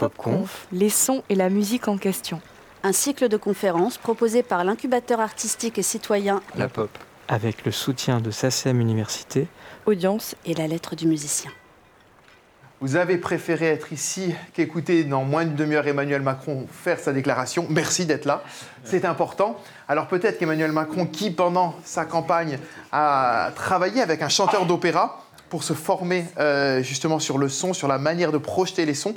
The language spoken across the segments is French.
PopConf, les sons et la musique en question. Un cycle de conférences proposé par l'incubateur artistique et citoyen La Pop. Avec le soutien de SACEM Université, Audience et la lettre du musicien. Vous avez préféré être ici qu'écouter dans moins d'une demi-heure Emmanuel Macron faire sa déclaration. Merci d'être là, c'est important. Alors peut-être qu'Emmanuel Macron, qui pendant sa campagne a travaillé avec un chanteur d'opéra pour se former euh, justement sur le son, sur la manière de projeter les sons,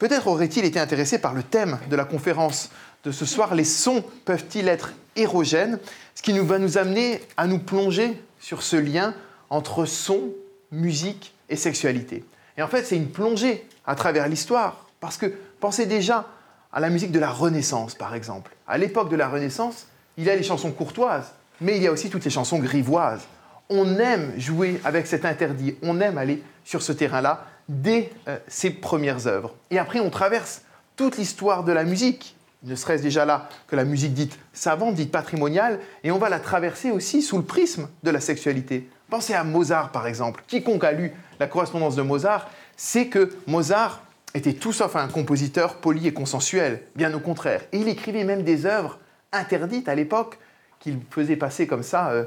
peut-être aurait-il été intéressé par le thème de la conférence de ce soir. Les sons peuvent-ils être érogènes Ce qui nous va nous amener à nous plonger sur ce lien entre son, musique et sexualité. Et en fait, c'est une plongée à travers l'histoire. Parce que pensez déjà à la musique de la Renaissance, par exemple. À l'époque de la Renaissance, il y a les chansons courtoises, mais il y a aussi toutes les chansons grivoises. On aime jouer avec cet interdit, on aime aller sur ce terrain-là dès euh, ses premières œuvres. Et après, on traverse toute l'histoire de la musique, ne serait-ce déjà là que la musique dite savante, dite patrimoniale, et on va la traverser aussi sous le prisme de la sexualité. Pensez à Mozart, par exemple. Quiconque a lu la correspondance de Mozart sait que Mozart était tout sauf un compositeur poli et consensuel, bien au contraire. Et il écrivait même des œuvres interdites à l'époque qu'il faisait passer comme ça, euh,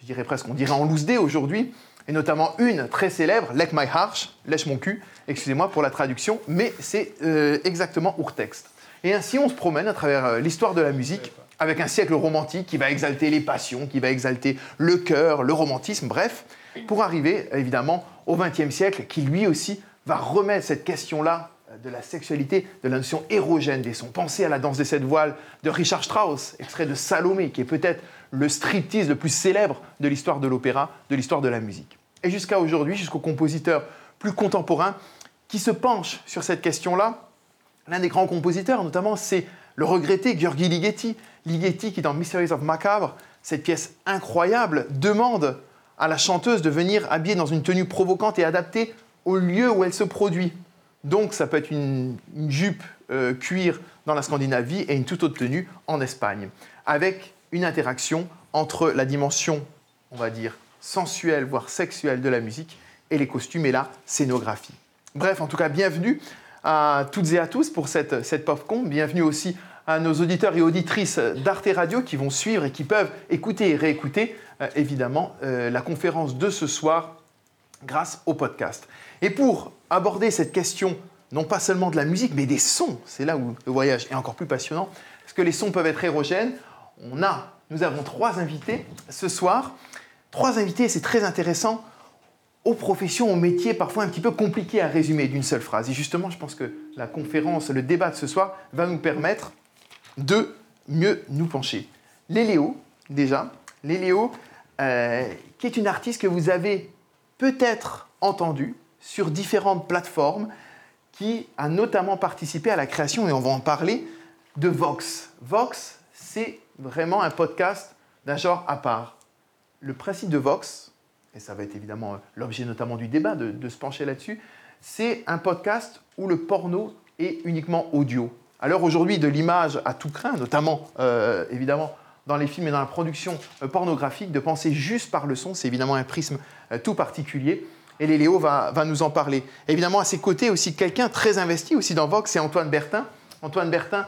je dirais presque, on dirait en loose aujourd'hui, et notamment une très célèbre, Lech my Harsh, lèche mon cul, excusez-moi pour la traduction, mais c'est euh, exactement texte. Et ainsi, on se promène à travers euh, l'histoire de la musique avec un siècle romantique qui va exalter les passions, qui va exalter le cœur, le romantisme, bref, pour arriver évidemment au XXe siècle qui lui aussi va remettre cette question-là de la sexualité, de la notion érogène des sons. Pensez à la danse des sept voiles de Richard Strauss, extrait de Salomé, qui est peut-être le striptease le plus célèbre de l'histoire de l'opéra, de l'histoire de la musique. Et jusqu'à aujourd'hui, jusqu'aux compositeurs plus contemporains qui se penchent sur cette question-là, l'un des grands compositeurs notamment, c'est le regretté Gheorghi Ligeti, Ligeti qui dans Mysteries of Macabre, cette pièce incroyable, demande à la chanteuse de venir habillée dans une tenue provocante et adaptée au lieu où elle se produit. Donc ça peut être une, jupe euh, cuir dans la Scandinavie et une toute autre tenue en Espagne, avec une interaction entre la dimension, on va dire, sensuelle, voire sexuelle de la musique et les costumes et la scénographie. Bref, en tout cas, bienvenue à toutes et à tous pour cette, cette PopCon. Bienvenue aussi à nos auditeurs et auditrices d'Arte Radio qui vont suivre et qui peuvent écouter et réécouter euh, évidemment euh, la conférence de ce soir grâce au podcast. Et pour aborder cette question, non pas seulement de la musique, mais des sons, c'est là où le voyage est encore plus passionnant, est-ce que les sons peuvent être érogènes On a, nous avons trois invités ce soir, trois invités, c'est très intéressant, aux professions, aux métiers parfois un petit peu compliqués à résumer d'une seule phrase. Et justement, je pense que la conférence, le débat de ce soir va nous permettre de mieux nous pencher. Léléo, déjà, Léléo, euh, qui est une artiste que vous avez peut-être entendue sur différentes plateformes, qui a notamment participé à la création, et on va en parler, de Vox. Vox, c'est vraiment un podcast d'un genre à part. Le principe de Vox, et ça va être évidemment l'objet notamment du débat, de, de se pencher là-dessus, c'est un podcast où le porno est uniquement audio. Alors aujourd'hui, de l'image à tout craint, notamment euh, évidemment dans les films et dans la production euh, pornographique, de penser juste par le son, c'est évidemment un prisme euh, tout particulier. Et Léléo va, nous en parler. Évidemment, à ses côtés aussi quelqu'un très investi aussi dans Vox, c'est Antoine Bertin. Antoine Bertin,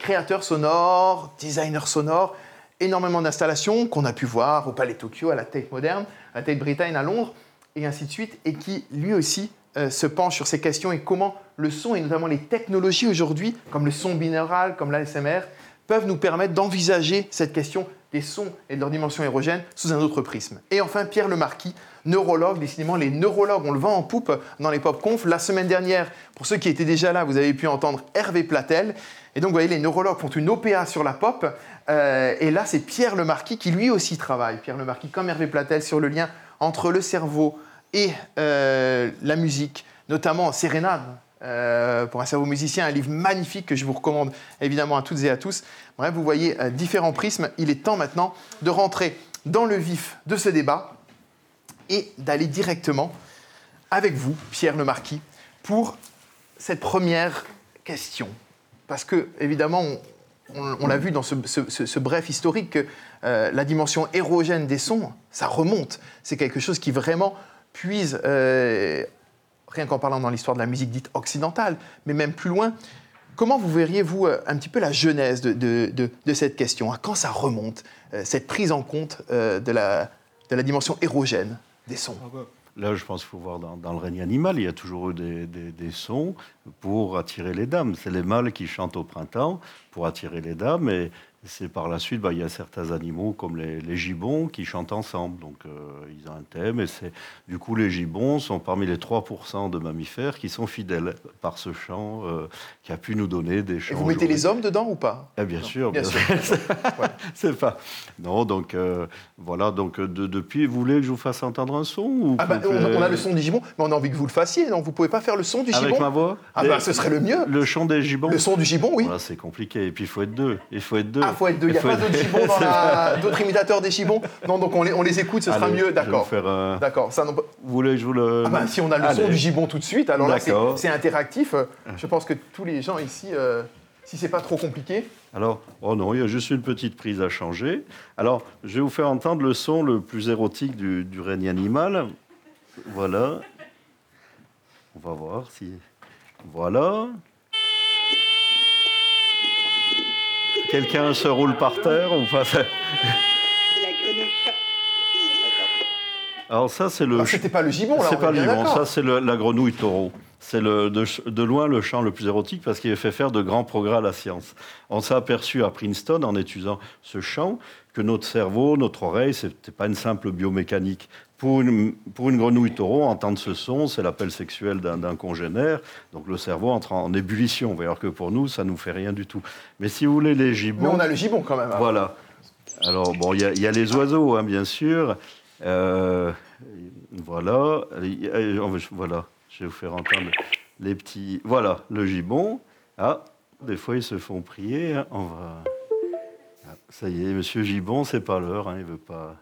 créateur sonore, designer sonore, énormément d'installations qu'on a pu voir au Palais Tokyo, à la Tate Moderne, à la Tate Britain à Londres, et ainsi de suite, et qui lui aussi euh, se penche sur ces questions et comment le son et notamment les technologies aujourd'hui, comme le son binaural, comme l'ASMR, peuvent nous permettre d'envisager cette question des sons et de leur dimension érogène sous un autre prisme. Et enfin, Pierre Lemarquis, neurologue, décidément les neurologues, on le vend en poupe dans les pop-conf. La semaine dernière, pour ceux qui étaient déjà là, vous avez pu entendre Hervé Platel. Et donc, vous voyez, les neurologues font une OPA sur la pop. Euh, et là, c'est Pierre Lemarquis qui lui aussi travaille, Pierre Lemarquis comme Hervé Platel, sur le lien entre le cerveau, et euh, la musique, notamment Sérénade, euh, pour un cerveau musicien, un livre magnifique que je vous recommande évidemment à toutes et à tous. Bref, vous voyez euh, différents prismes. Il est temps maintenant de rentrer dans le vif de ce débat et d'aller directement avec vous, Pierre le Marquis, pour cette première question. Parce que, évidemment, on, l'a vu dans ce, bref historique que la dimension érogène des sons, ça remonte. C'est quelque chose qui vraiment puise euh, rien qu'en parlant dans l'histoire de la musique dite occidentale, mais même plus loin. Comment vous verriez, vous, euh, un petit peu la genèse de, de- cette question? À quand ça remonte, euh, cette prise en compte euh, de, la, de la dimension érogène des sons? Là, je pense qu'il faut voir dans, dans le règne animal, il y a toujours eu des, des- des sons pour attirer les dames. C'est les mâles qui chantent au printemps pour attirer les dames. Et c'est par la suite, bah, il y a certains animaux comme les, les gibbons qui chantent ensemble. Donc, euh, ils ont un thème. Et c'est, du coup, les gibbons sont parmi les 3% de mammifères qui sont fidèles par ce chant euh, qui a pu nous donner des Et chants. vous mettez les hommes dedans ou pas? Eh bien sûr, Bien bien sûr. sûr. c'est pas. Non, donc euh, voilà. Donc de- depuis, vous voulez que je vous fasse entendre un son ou ah bah, on, a le son du gibbon, mais on a envie que vous le fassiez, donc vous pouvez pas faire le son du avec gibbon? ma voix? Ah bah ce serait le mieux. Le chant des gibbons. Le son du gibbon, oui. Voilà, c'est compliqué. Et puis il faut être deux. Il faut être deux. Ah, faut être deux. Il n'y a pas d'autres gibbons dans la... d'autres imitateurs des gibbons Non, donc on les, on les écoute, ce sera mieux, d'accord. un- D'accord. Ça, non, Vous voulez que je vous le. Ah bah, si on a le son du gibbon tout de suite, alors là, c'est interactif. Euh, Je pense que tous les gens ici, euh, si c'est pas trop compliqué, Alors, oh non, il y a juste une petite prise à changer. Alors, je vais vous faire entendre le son le plus érotique du, du règne animal. Voilà. On va voir si. Voilà. Quelqu'un se roule par terre ou pas Alors ça, c'est le. alors c'était pas le gibbon, là, C'est pas le d'accord. ça c'est la grenouille taureau. C'est le- de, de loin le chant le plus érotique parce qu'il fait faire de grands progrès à la science. On s'est aperçu à Princeton en étudiant ce chant que notre cerveau, notre oreille, ce n'était pas une simple biomécanique. Pour une, pour une grenouille taureau, entendre ce son, c'est l'appel sexuel d'un congénère. Donc le cerveau entre en ébullition. Alors que pour nous, ça ne nous fait rien du tout. Mais si vous voulez les Mais gibbons. on a le gibbon quand même. hein. Voilà. Alors, bon, il y, a- il y a les oiseaux, hein, bien sûr. Euh, voilà. Voilà. Je vais vous faire entendre les petits. Voilà, le gibbon. Ah, des fois, ils se font prier. hein. On va. Ah, ça y est, monsieur Gibbon, c'est pas l'heure. hein, il veut pas.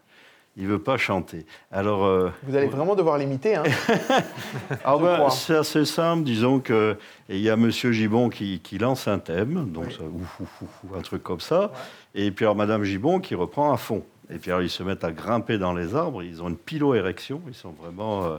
Il veut pas chanter. Alors. euh, Vous allez vraiment devoir l'imiter. Hein. ah ben, c'est assez simple, disons que il y a Monsieur Gibbon qui, qui lance un thème, donc ça, ouf, ouf, ouf, ouf, un truc comme ça, et puis alors Madame Gibbon qui reprend à fond. Et puis alors ils se mettent à grimper dans les arbres, ils ont une pilo-érection, ils sont vraiment euh,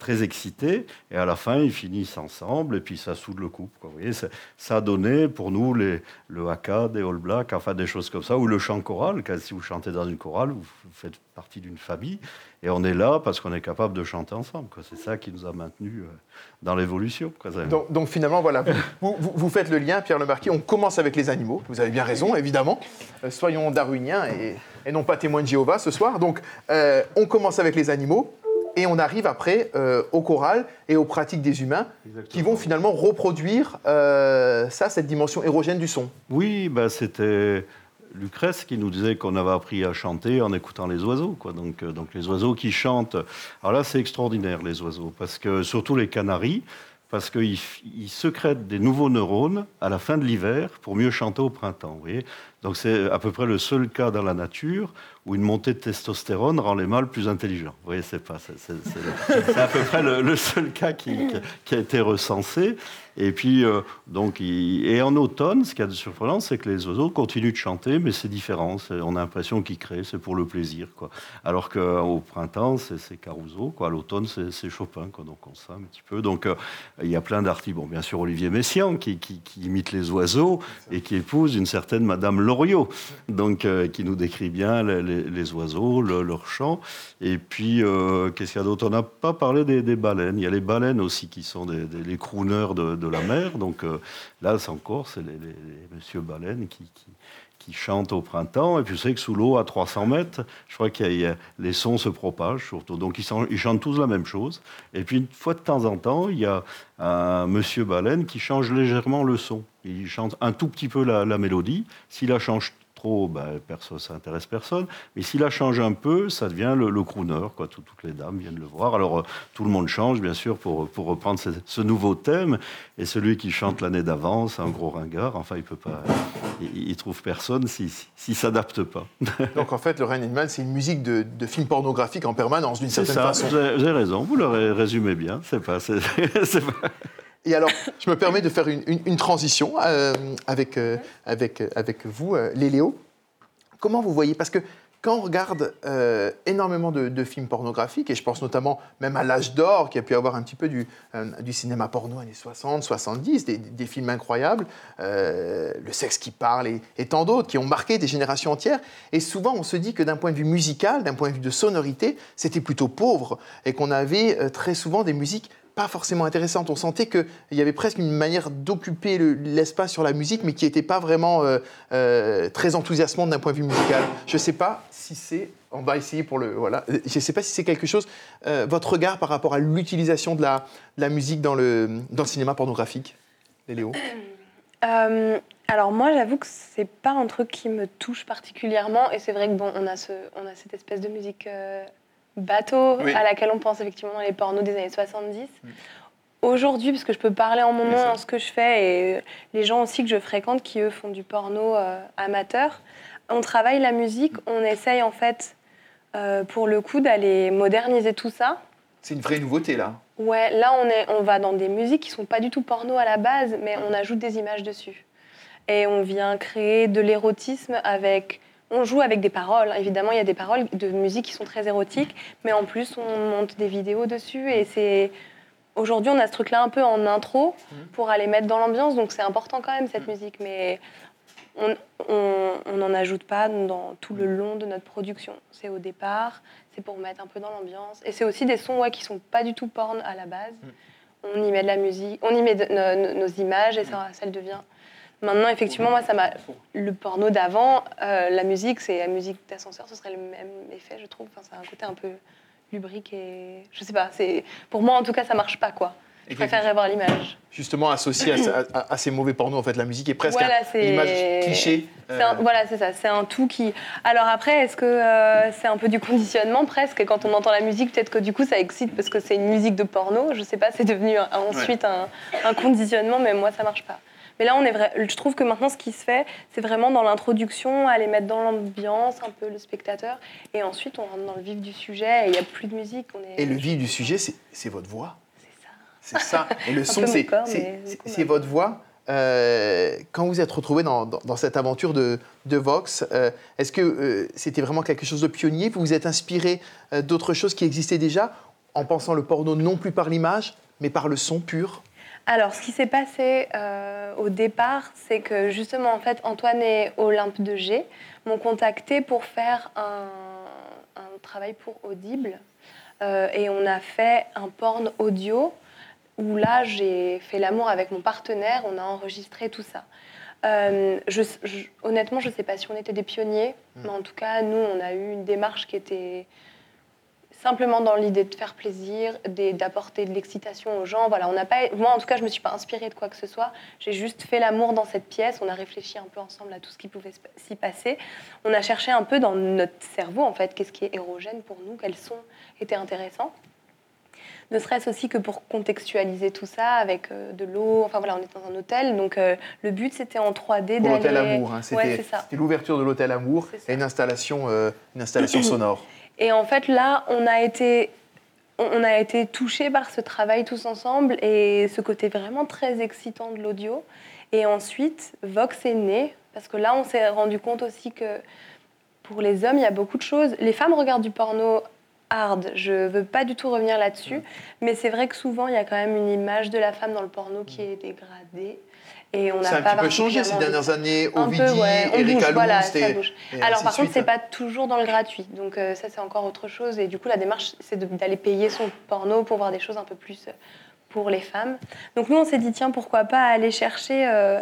très excités, et à la fin ils finissent ensemble, et puis ça soude le couple. Vous voyez, ça a donné pour nous les, le haka des All Blacks, enfin des choses comme ça, ou le chant choral, car si vous chantez dans une chorale, vous, faites partie d'une famille, et on est là parce qu'on est capable de chanter ensemble. C'est ça qui nous a maintenus euh, dans l'évolution. Donc, finalement, voilà, vous, vous- faites le lien, Pierre Lemarquis. On commence avec les animaux. Vous avez bien raison, évidemment. Euh, soyons darwiniens et, et non pas témoins de Jéhovah ce soir. Donc, euh, on commence avec les animaux et on arrive après euh, au choral et aux pratiques des humains qui vont finalement reproduire euh, ça, cette dimension érogène du son. Oui, bah, c'était Lucrèce qui nous disait qu'on avait appris à chanter en écoutant les oiseaux. Quoi. Donc, euh, donc les oiseaux qui chantent. Alors là, c'est extraordinaire, les oiseaux, parce que surtout les canaris, parce qu'ils sécrètent des nouveaux neurones à la fin de l'hiver pour mieux chanter au printemps. Vous voyez donc c'est à peu près le seul cas dans la nature où une montée de testostérone rend les mâles plus intelligents. Vous voyez, c'est pas, c'est, à peu près le, seul cas qui, a été recensé. Et puis, euh, donc, et en automne, ce qui est de surprenant, c'est que les oiseaux continuent de chanter, mais c'est différent. On a l'impression qu'ils créent, c'est pour le plaisir, quoi. Alors qu'au printemps, c'est, Caruso, quoi. L'automne, c'est, Chopin, quoi. Donc, on sait un petit peu. Donc, euh, il y a plein d'artistes. Bon, bien sûr, Olivier Messiaen, qui, qui- qui imite les oiseaux et qui épouse une certaine Madame Loriot, donc, euh, qui nous décrit bien les, oiseaux, le- leur chant. Et puis, euh, qu'est-ce qu'il y a d'autre? On n'a pas parlé des, baleines. Il y a les baleines aussi qui sont des, les crooners de, la mer. Donc euh, là, c'est encore, c'est les, les- baleines qui, qui, qui chantent au printemps. Et puis, vous savez que sous l'eau, à 300 mètres, je crois que les sons se propagent surtout. Donc, ils, sont- ils chantent tous la même chose. Et puis, une fois de temps en temps, il y a un monsieur baleine qui change légèrement le son. Il chante un tout petit peu la, la mélodie. S'il la change trop, ben, ça intéresse personne. Mais s'il la change un peu, ça devient le, le crooner. Quoi. Tout- toutes les dames viennent le voir. Alors, euh, tout le monde change, bien sûr, pour, pour reprendre ce, ce nouveau thème. Et celui qui chante l'année d'avance, un gros ringard, enfin, il peut pas... Il, il trouve personne s'il si, s'adapte pas. Donc en fait, le règne animal, c'est une musique de, de film pornographique en permanence, d'une C'est certaine ça, façon. vous avez, vous avez raison, vous le ré- résumez bien. C'est pas... c'est- c'est pas- Et alors, je me permets de faire une, une- une transition euh, avec, euh, avec, euh, avec vous, euh, Léléo. Comment vous voyez Parce que quand on regarde énormément de, films pornographiques, et je pense notamment même à l'âge d'or, qui a pu avoir un petit peu du, du cinéma porno années 60, 70, des, films incroyables, Le sexe qui parle et, et tant d'autres, qui ont marqué des générations entières. Et souvent, on se dit que d'un point de vue musical, d'un point de vue de sonorité, c'était plutôt pauvre, et qu'on avait très souvent des musiques forcément intéressante. On sentait qu'il y avait presque une manière d'occuper l'espace sur la musique, mais qui n'était pas vraiment euh, euh, très enthousiasmante d'un point de vue musical. Je ne sais pas si c'est... On va essayer pour le... Voilà. Je ne sais pas si c'est quelque chose... Euh, votre regard par rapport à l'utilisation de la, musique dans le, dans le cinéma pornographique, Léo? Alors moi, j'avoue que c'est pas un truc qui me touche particulièrement, et c'est vrai que bon, on a, ce, on a cette espèce de musique bateau à laquelle on pense effectivement dans les pornos des années 70. Mm. Aujourd'hui, parce que je peux parler en mon nom, en ce que je fais, et les gens aussi que je fréquente qui, eux, font du porno euh, amateur, on travaille la musique, on essaye en fait, euh, pour le coup, d'aller moderniser tout ça. C'est une vraie nouveauté là. Ouais, là on, est, on va dans des musiques qui sont pas du tout porno à la base, mais on ajoute des images dessus. Et on vient créer de l'érotisme avec on joue avec des paroles. Évidemment, il y a des paroles de musique qui sont très érotiques, mais en plus, on monte des vidéos dessus. Et c'est. Aujourd'hui, on a ce truc-là un peu en intro mhm. pour aller mettre dans l'ambiance, donc c'est important quand même cette mhm. musique. Mais on n'en ajoute pas dans tout le long de notre production. C'est au départ, c'est pour mettre un peu dans l'ambiance. Et c'est aussi des sons ouais, qui sont pas du tout porn à la base. Mhm. On y met de la musique, on y met nos, images et ça, ça devient Maintenant, effectivement, moi, ça m'a. Le porno d'avant, euh, la musique, c'est la musique d'ascenseur, ce serait le même effet, je trouve. Enfin, ça a un côté un peu lubrique et. Je sais pas, c'est. Pour moi, en tout cas, ça marche pas, quoi. Je préférerais voir l'image. Justement, associé à, ces mauvais pornos, en fait, la musique est presque voilà, une image cliché. Euh. voilà, c'est ça. C'est un tout qui. Alors après, est-ce que euh, c'est un peu du conditionnement presque? Quand on entend la musique, peut-être que du coup, ça excite parce que c'est une musique de porno. Je sais pas, c'est devenu ensuite un, un, conditionnement, mais moi, ça marche pas. Mais là, on est vrai, je trouve que maintenant, ce qui se fait, c'est vraiment dans l'introduction, aller mettre dans l'ambiance un peu le spectateur. Et ensuite, on rentre dans le vif du sujet et il n'y a plus de musique. On est... Et le vif du sujet, c'est votre voix. C'est ça. C'est ça. Et le son, c'est votre voix. Euh, quand vous êtes retrouvé dans, dans, cette aventure de, de Vox, euh, est-ce que euh, c'était vraiment quelque chose de pionnier? Vous vous êtes inspiré d'autres choses qui existaient déjà en pensant le porno non plus par l'image, mais par le son pur? Alors, ce qui s'est passé euh, au départ, c'est que justement, en fait, Antoine et Olympe de G m'ont contacté pour faire un, travail pour Audible. Euh, et on a fait un porn audio où là, j'ai fait l'amour avec mon partenaire, on a enregistré tout ça. Euh, honnêtement, je ne sais pas si on était des pionniers, hmm. mais en tout cas, nous, on a eu une démarche qui était simplement dans l'idée de faire plaisir, d'apporter de l'excitation aux gens. Voilà, on n'a pas, moi en tout cas, je me suis pas inspirée de quoi que ce soit. J'ai juste fait l'amour dans cette pièce. On a réfléchi un peu ensemble à tout ce qui pouvait s'y passer. On a cherché un peu dans notre cerveau en fait, qu'est-ce qui est érogène pour nous, quels sons étaient intéressants. Ne serait-ce aussi que pour contextualiser tout ça avec euh, de l'eau. Enfin voilà, on est dans un hôtel, donc euh, le but c'était en 3D Pour l'hôtel Amour, hein, c'était l'ouverture de l'hôtel Amour et une installation, euh, une installation sonore. Et en fait, là, on a été on a été touchés par ce travail tous ensemble et ce côté vraiment très excitant de l'audio. Et ensuite, Vox est né, parce que là, on s'est rendu compte aussi que pour les hommes, il y a beaucoup de choses. Les femmes regardent du porno hard, je ne veux pas du tout revenir là-dessus, mais c'est vrai que souvent, il y a quand même une image de la femme dans le porno qui est dégradée. Et on a un petit peu changé ces dernières années. Ovidie, ouais, Eric voilà, ça bouge. Alors par contre, c'est pas toujours dans le gratuit. Donc euh, ça, c'est encore autre chose. Et du coup, la démarche, c'est d'aller payer son porno pour voir des choses un peu plus euh, pour les femmes. Donc nous, on s'est dit, tiens, pourquoi pas aller chercher... Euh,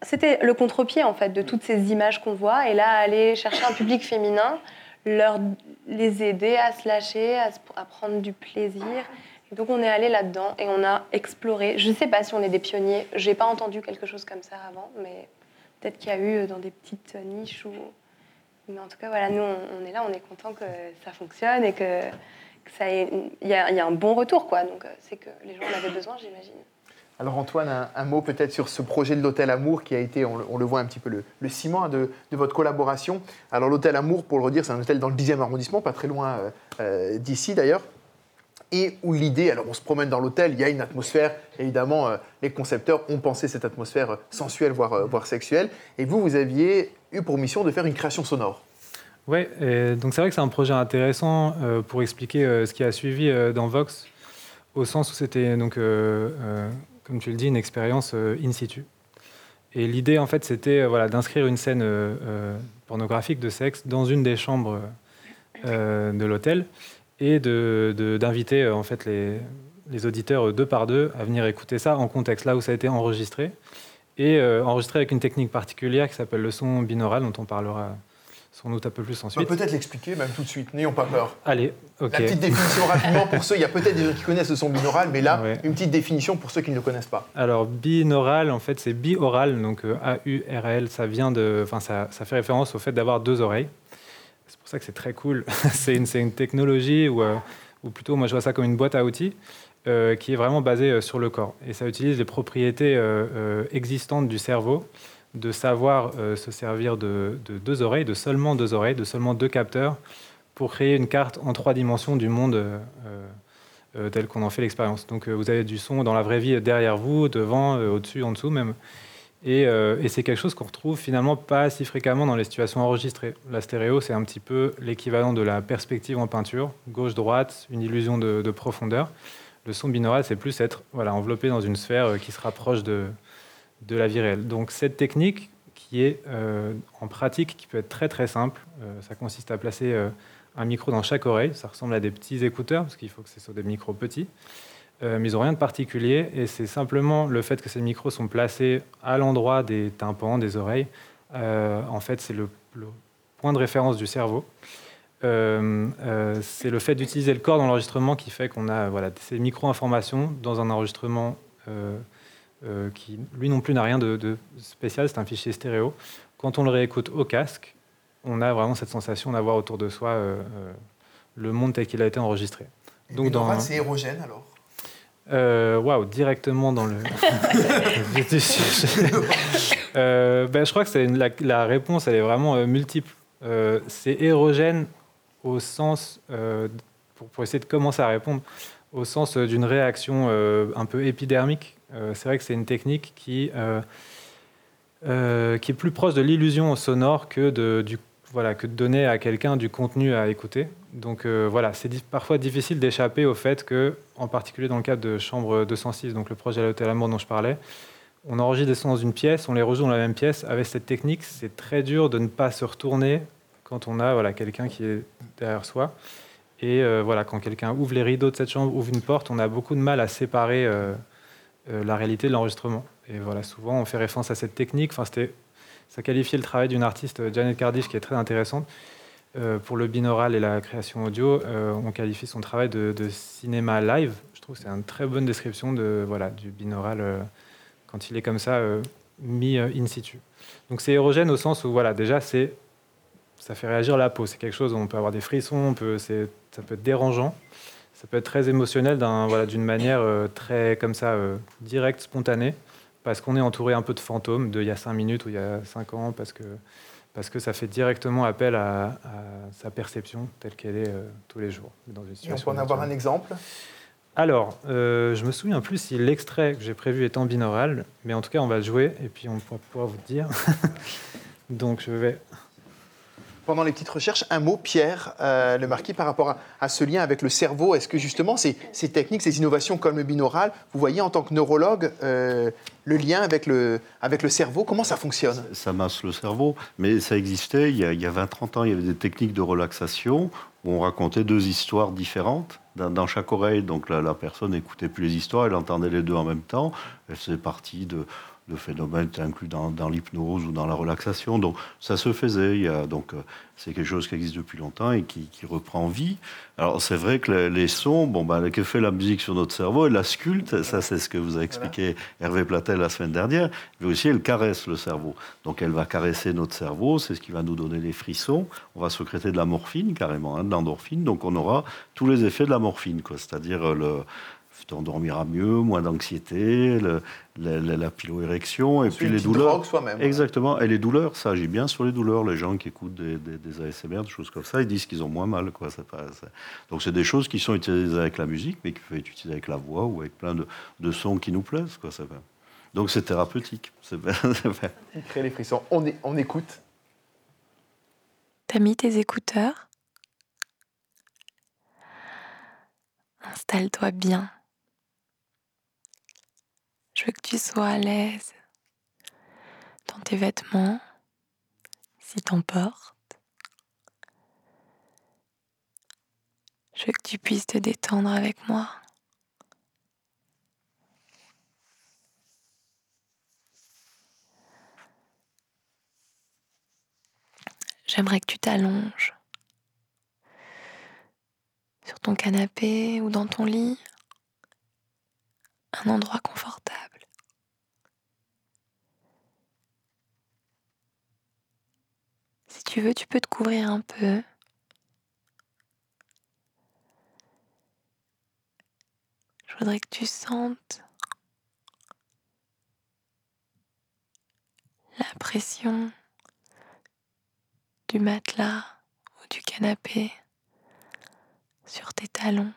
c'était le contre-pied, en fait, de toutes ces images qu'on voit. Et là, aller chercher un public féminin, leur, les aider à se lâcher, à, à prendre du plaisir donc on est allé là-dedans et on a exploré. Je ne sais pas si on est des pionniers. J'ai pas entendu quelque chose comme ça avant, mais peut-être qu'il y a eu dans des petites niches ou. Mais en tout cas, voilà, nous on, est là, on est content que ça fonctionne et que, ça y, a un bon retour, quoi. Donc c'est que les gens en avaient besoin, j'imagine. Alors Antoine, un, mot peut-être sur ce projet de l'Hôtel Amour qui a été, on, le voit un petit peu, le, ciment de, votre collaboration. Alors l'Hôtel Amour, pour le redire, c'est un hôtel dans le 10e arrondissement, pas très loin euh, euh, d'ici d'ailleurs et où l'idée, alors on se promène dans l'hôtel, il y a une atmosphère, évidemment, euh, les concepteurs ont pensé cette atmosphère sensuelle, voire, euh, voire sexuelle, et vous, vous aviez eu pour mission de faire une création sonore. Ouais, donc c'est vrai que c'est un projet intéressant euh, pour expliquer euh, ce qui a suivi euh, dans Vox, au sens où c'était donc, comme tu le dis, une expérience in situ. Et l'idée, en fait, c'était voilà, d'inscrire une scène pornographique de sexe dans une des chambres de l'hôtel et d'inviter de, en fait les, les, auditeurs deux par deux à venir écouter ça en contexte, là où ça a été enregistré, et enregistré avec une technique particulière qui s'appelle le son binaural, dont on parlera sans doute un peu plus ensuite. On peut peut-être l'expliquer même tout de suite, n'ayons pas peur. Allez, ok. La petite définition rapidement pour ceux, il y a peut-être des gens qui connaissent le son binaural, mais là, une petite définition pour ceux qui ne le connaissent pas. Alors, binaural, en fait, c'est bi-oral, donc euh, A-U-R-L, ça vient de. Enfin, ça, ça fait référence au fait d'avoir deux oreilles. C'est pour ça que c'est très cool. c'est une, technologie, ou, euh, plutôt, moi je vois ça comme une boîte à outils. Euh, qui est vraiment basée sur le corps. Et ça utilise les propriétés existantes du cerveau de savoir euh, se servir de, deux oreilles, de seulement deux oreilles, de seulement deux capteurs, pour créer une carte en trois dimensions du monde euh, euh, tel qu'on en fait l'expérience. Donc vous avez du son dans la vraie vie derrière vous, devant, au-dessus, en dessous même. Et, c'est quelque chose qu'on retrouve finalement pas si fréquemment dans les situations enregistrées. La stéréo, c'est un petit peu l'équivalent de la perspective en peinture, gauche-droite, une illusion de, de, profondeur. Le son binaural, c'est plus être voilà, enveloppé dans une sphère qui se rapproche de, de la vie réelle. Donc cette technique qui est euh, en pratique, qui peut être très très simple, euh, ça consiste à placer euh, un micro dans chaque oreille, ça ressemble à des petits écouteurs, parce qu'il faut que ce soit des micros petits, mais ils n'ont rien de particulier, et c'est simplement le fait que ces micros sont placés à l'endroit des tympans, des oreilles, en fait c'est le, point de référence du cerveau. c'est le fait d'utiliser le corps dans l'enregistrement qui fait qu'on a voilà, ces micro-informations dans un enregistrement euh, qui lui non plus n'a rien de, spécial, c'est un fichier stéréo. Quand on le réécoute au casque, on a vraiment cette sensation d'avoir autour de soi euh, euh, le monde tel qu'il a été enregistré. Donc dans c'est érogène alors? Waouh, directement dans le. ben, je crois que la, la, réponse, elle est vraiment multiple. c'est érogène au sens, pour, pour, essayer de commencer à répondre, au sens d'une réaction un peu épidermique euh, c'est vrai que c'est une technique qui, euh, euh, qui est plus proche de l'illusion sonore que de, du, voilà, que de donner à quelqu'un du contenu à écouter. Donc voilà, c'est parfois difficile d'échapper au fait que, en particulier dans le cadre de Chambre 206, donc le projet à l'Hôtel Amour dont je parlais, on enregistre des sons dans une pièce, on les rejoue dans la même pièce. Avec cette technique, c'est très dur de ne pas se retourner quand on a voilà, quelqu'un qui est derrière soi. Et voilà, quand quelqu'un ouvre les rideaux de cette chambre, ouvre une porte, on a beaucoup de mal à séparer euh, la réalité de l'enregistrement. Et voilà, souvent on fait référence à cette technique. Enfin, c'était, ça qualifiait le travail d'une artiste, Janet Cardiff, qui est très intéressante. Euh, pour le binaural et la création audio, euh, on qualifie son travail de, cinéma live. Je trouve que c'est une très bonne description de, voilà, du binaural quand il est comme ça mis in situ. Donc c'est érogène au sens où voilà, déjà c'est ça fait réagir la peau. C'est quelque chose où on peut avoir des frissons, ça peut être dérangeant ça peut être très émotionnel d'une voilà, manière euh, très comme ça, euh, directe, spontanée, parce qu'on est entouré un peu de fantômes d'il y a cinq minutes ou il y a cinq ans, parce que, parce que ça fait directement appel à, sa perception telle qu'elle est euh, tous les jours. Dans une situation on peut en avoir un exemple? Alors, je me souviens plus si l'extrait que j'ai prévu est en binaural, mais en tout cas, on va le jouer et puis on pourra pouvoir vous dire. Donc, je vais pendant les petites recherches, un mot, Pierre, euh, le marquis, par rapport à, ce lien avec le cerveau. Est-ce que justement ces, techniques, ces innovations comme le binaural, vous voyez en tant que neurologue euh, le lien avec le, cerveau Comment ça fonctionne? Ça, masse le cerveau, mais ça existait il y a, il y a 20-30 ans. Il y avait des techniques de relaxation où on racontait deux histoires différentes dans, chaque oreille. Donc la, la personne n'écoutait plus les histoires, elle entendait les deux en même temps. Elle faisait partie de le phénomène est inclus dans, l'hypnose ou dans la relaxation. Donc ça se faisait. Donc euh, c'est quelque chose qui existe depuis longtemps et qui, reprend vie. Alors c'est vrai que les, sons, bon ben, que fait la musique sur notre cerveau, elle la sculpte. Ça c'est ce que vous a expliqué Hervé Platel la semaine dernière. Mais aussi elle caresse le cerveau. Donc elle va caresser notre cerveau. C'est ce qui va nous donner les frissons. On va secréter de la morphine carrément, hein, de l'endorphine. Donc on aura tous les effets de la morphine, c'est-à-dire euh, le on dormira mieux, moins d'anxiété, la, la, piloérection et puis les douleurs. Exactement. Et les douleurs, ça agit bien sur les douleurs. Les gens qui écoutent des, des, ASMR, des choses comme ça, ils disent qu'ils ont moins mal. Quoi. Pas, Donc c'est des choses qui sont utilisées avec la musique, mais qui peuvent être utilisées avec la voix ou avec plein de, de sons qui nous plaisent. Quoi. Ça Donc c'est thérapeutique. C'est crée les frissons. On, on écoute T'as mis tes écouteurs? Installe-toi bien. Je veux que tu sois à l'aise dans tes vêtements, si t'en portes. Je veux que tu puisses te détendre avec moi. J'aimerais que tu t'allonges sur ton canapé ou dans ton lit, un endroit confortable. Si tu veux, tu peux te couvrir un peu. Je voudrais que tu sentes la pression du matelas ou du canapé sur tes talons.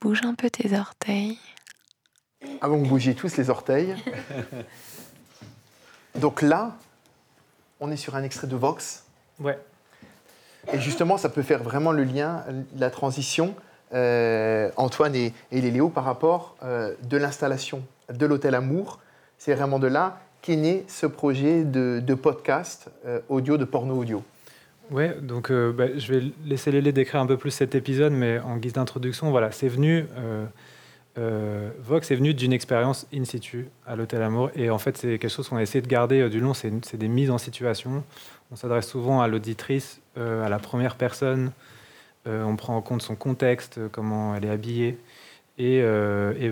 Bouge un peu tes orteils. Avant que vous bougiez tous les orteils. Donc là, on est sur un extrait de Vox. Ouais. Et justement, ça peut faire vraiment le lien, la transition, euh, Antoine et, et Léléo, par rapport euh, de l'installation de l'Hôtel Amour. C'est vraiment de là qu'est né ce projet de, de podcast euh, audio, de porno audio. Ouais, donc bah, je vais laisser Lélé décrire un peu plus cet épisode, mais en guise d'introduction, voilà, c'est venu. Euh, Vox est venu d'une expérience in situ à l'Hôtel Amour, et en fait, c'est quelque chose qu'on a essayé de garder euh, du long. C'est des mises en situation. On s'adresse souvent à l'auditrice, euh, à la première personne. On prend en compte son contexte, comment elle est habillée. Et,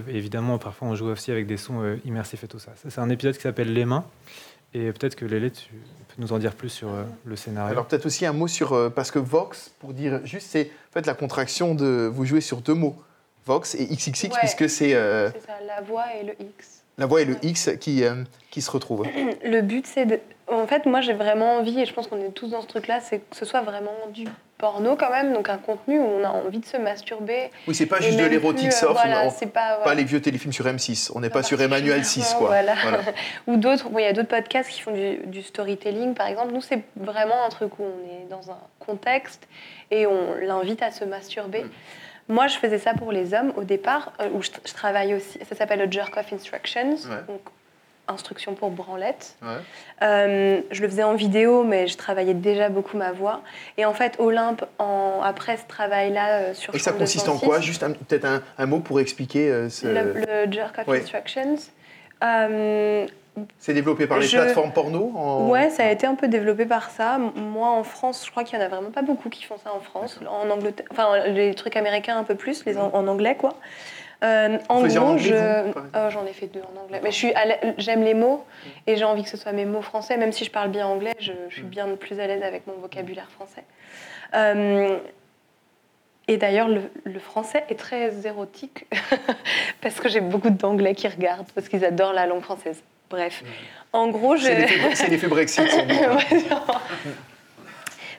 évidemment, parfois, on joue aussi avec des sons immersifs et tout ça. C'est un épisode qui s'appelle Les mains. Et peut-être que Lélé, tu peux nous en dire plus sur le scénario. Alors peut-être aussi un mot sur... parce que Vox, pour dire juste, c'est en fait la contraction de... Vous jouez sur deux mots. Vox et XXX, Ouais. puisque c'est euh, C'est ça, la voix et le X. la voix et le X qui, euh, qui se retrouvent. Le but, c'est de. En fait, moi, j'ai vraiment envie, et je pense qu'on est tous dans ce truc-là, c'est que ce soit vraiment du porno quand même, donc un contenu où on a envie de se masturber. Oui, c'est pas juste de l'érotique euh, soft, voilà, c'est pas, pas voilà, les vieux téléfilms sur M6. On n'est pas pas sur Emmanuel 6, quoi. Voilà. Voilà. Ou d'autres, bon, il y a d'autres podcasts qui font du, du storytelling, par exemple. Nous, c'est vraiment un truc où on est dans un contexte et on l'invite à se masturber. Mm. Moi, je faisais ça pour les hommes au départ, euh, où je, je travaille aussi. Ça s'appelle le Jerk Off Instructions, Ouais. donc instruction pour branlette. Ouais. Euh, je le faisais en vidéo, mais je travaillais déjà beaucoup ma voix. Et en fait, Olympe, en, après ce travail-là euh, sur Et ça consiste en 206, quoi? Juste peut-être un, un mot pour expliquer. euh, ce- le, le Jerk Off Ouais. Instructions. C'est développé par les Je- plateformes porno en- Ouais, ça a été un peu développé par ça. Moi, en France, je crois qu'il y en a vraiment pas beaucoup qui font ça en France. En Angleterre, enfin, les trucs américains un peu plus, les en, en anglais, quoi. Euh, en Vous faisiez en gros, anglais, je... Oh, j'en ai fait deux en anglais. Mais je suis j'aime les mots et j'ai envie que ce soit mes mots français. Même si je parle bien anglais, je, je suis Mm. bien plus à l'aise avec mon vocabulaire français. Euh, et d'ailleurs, le, le français est très érotique parce que j'ai beaucoup d'anglais qui regardent parce qu'ils adorent la langue française. Bref, en gros, je... C'est l'effet- Brexit.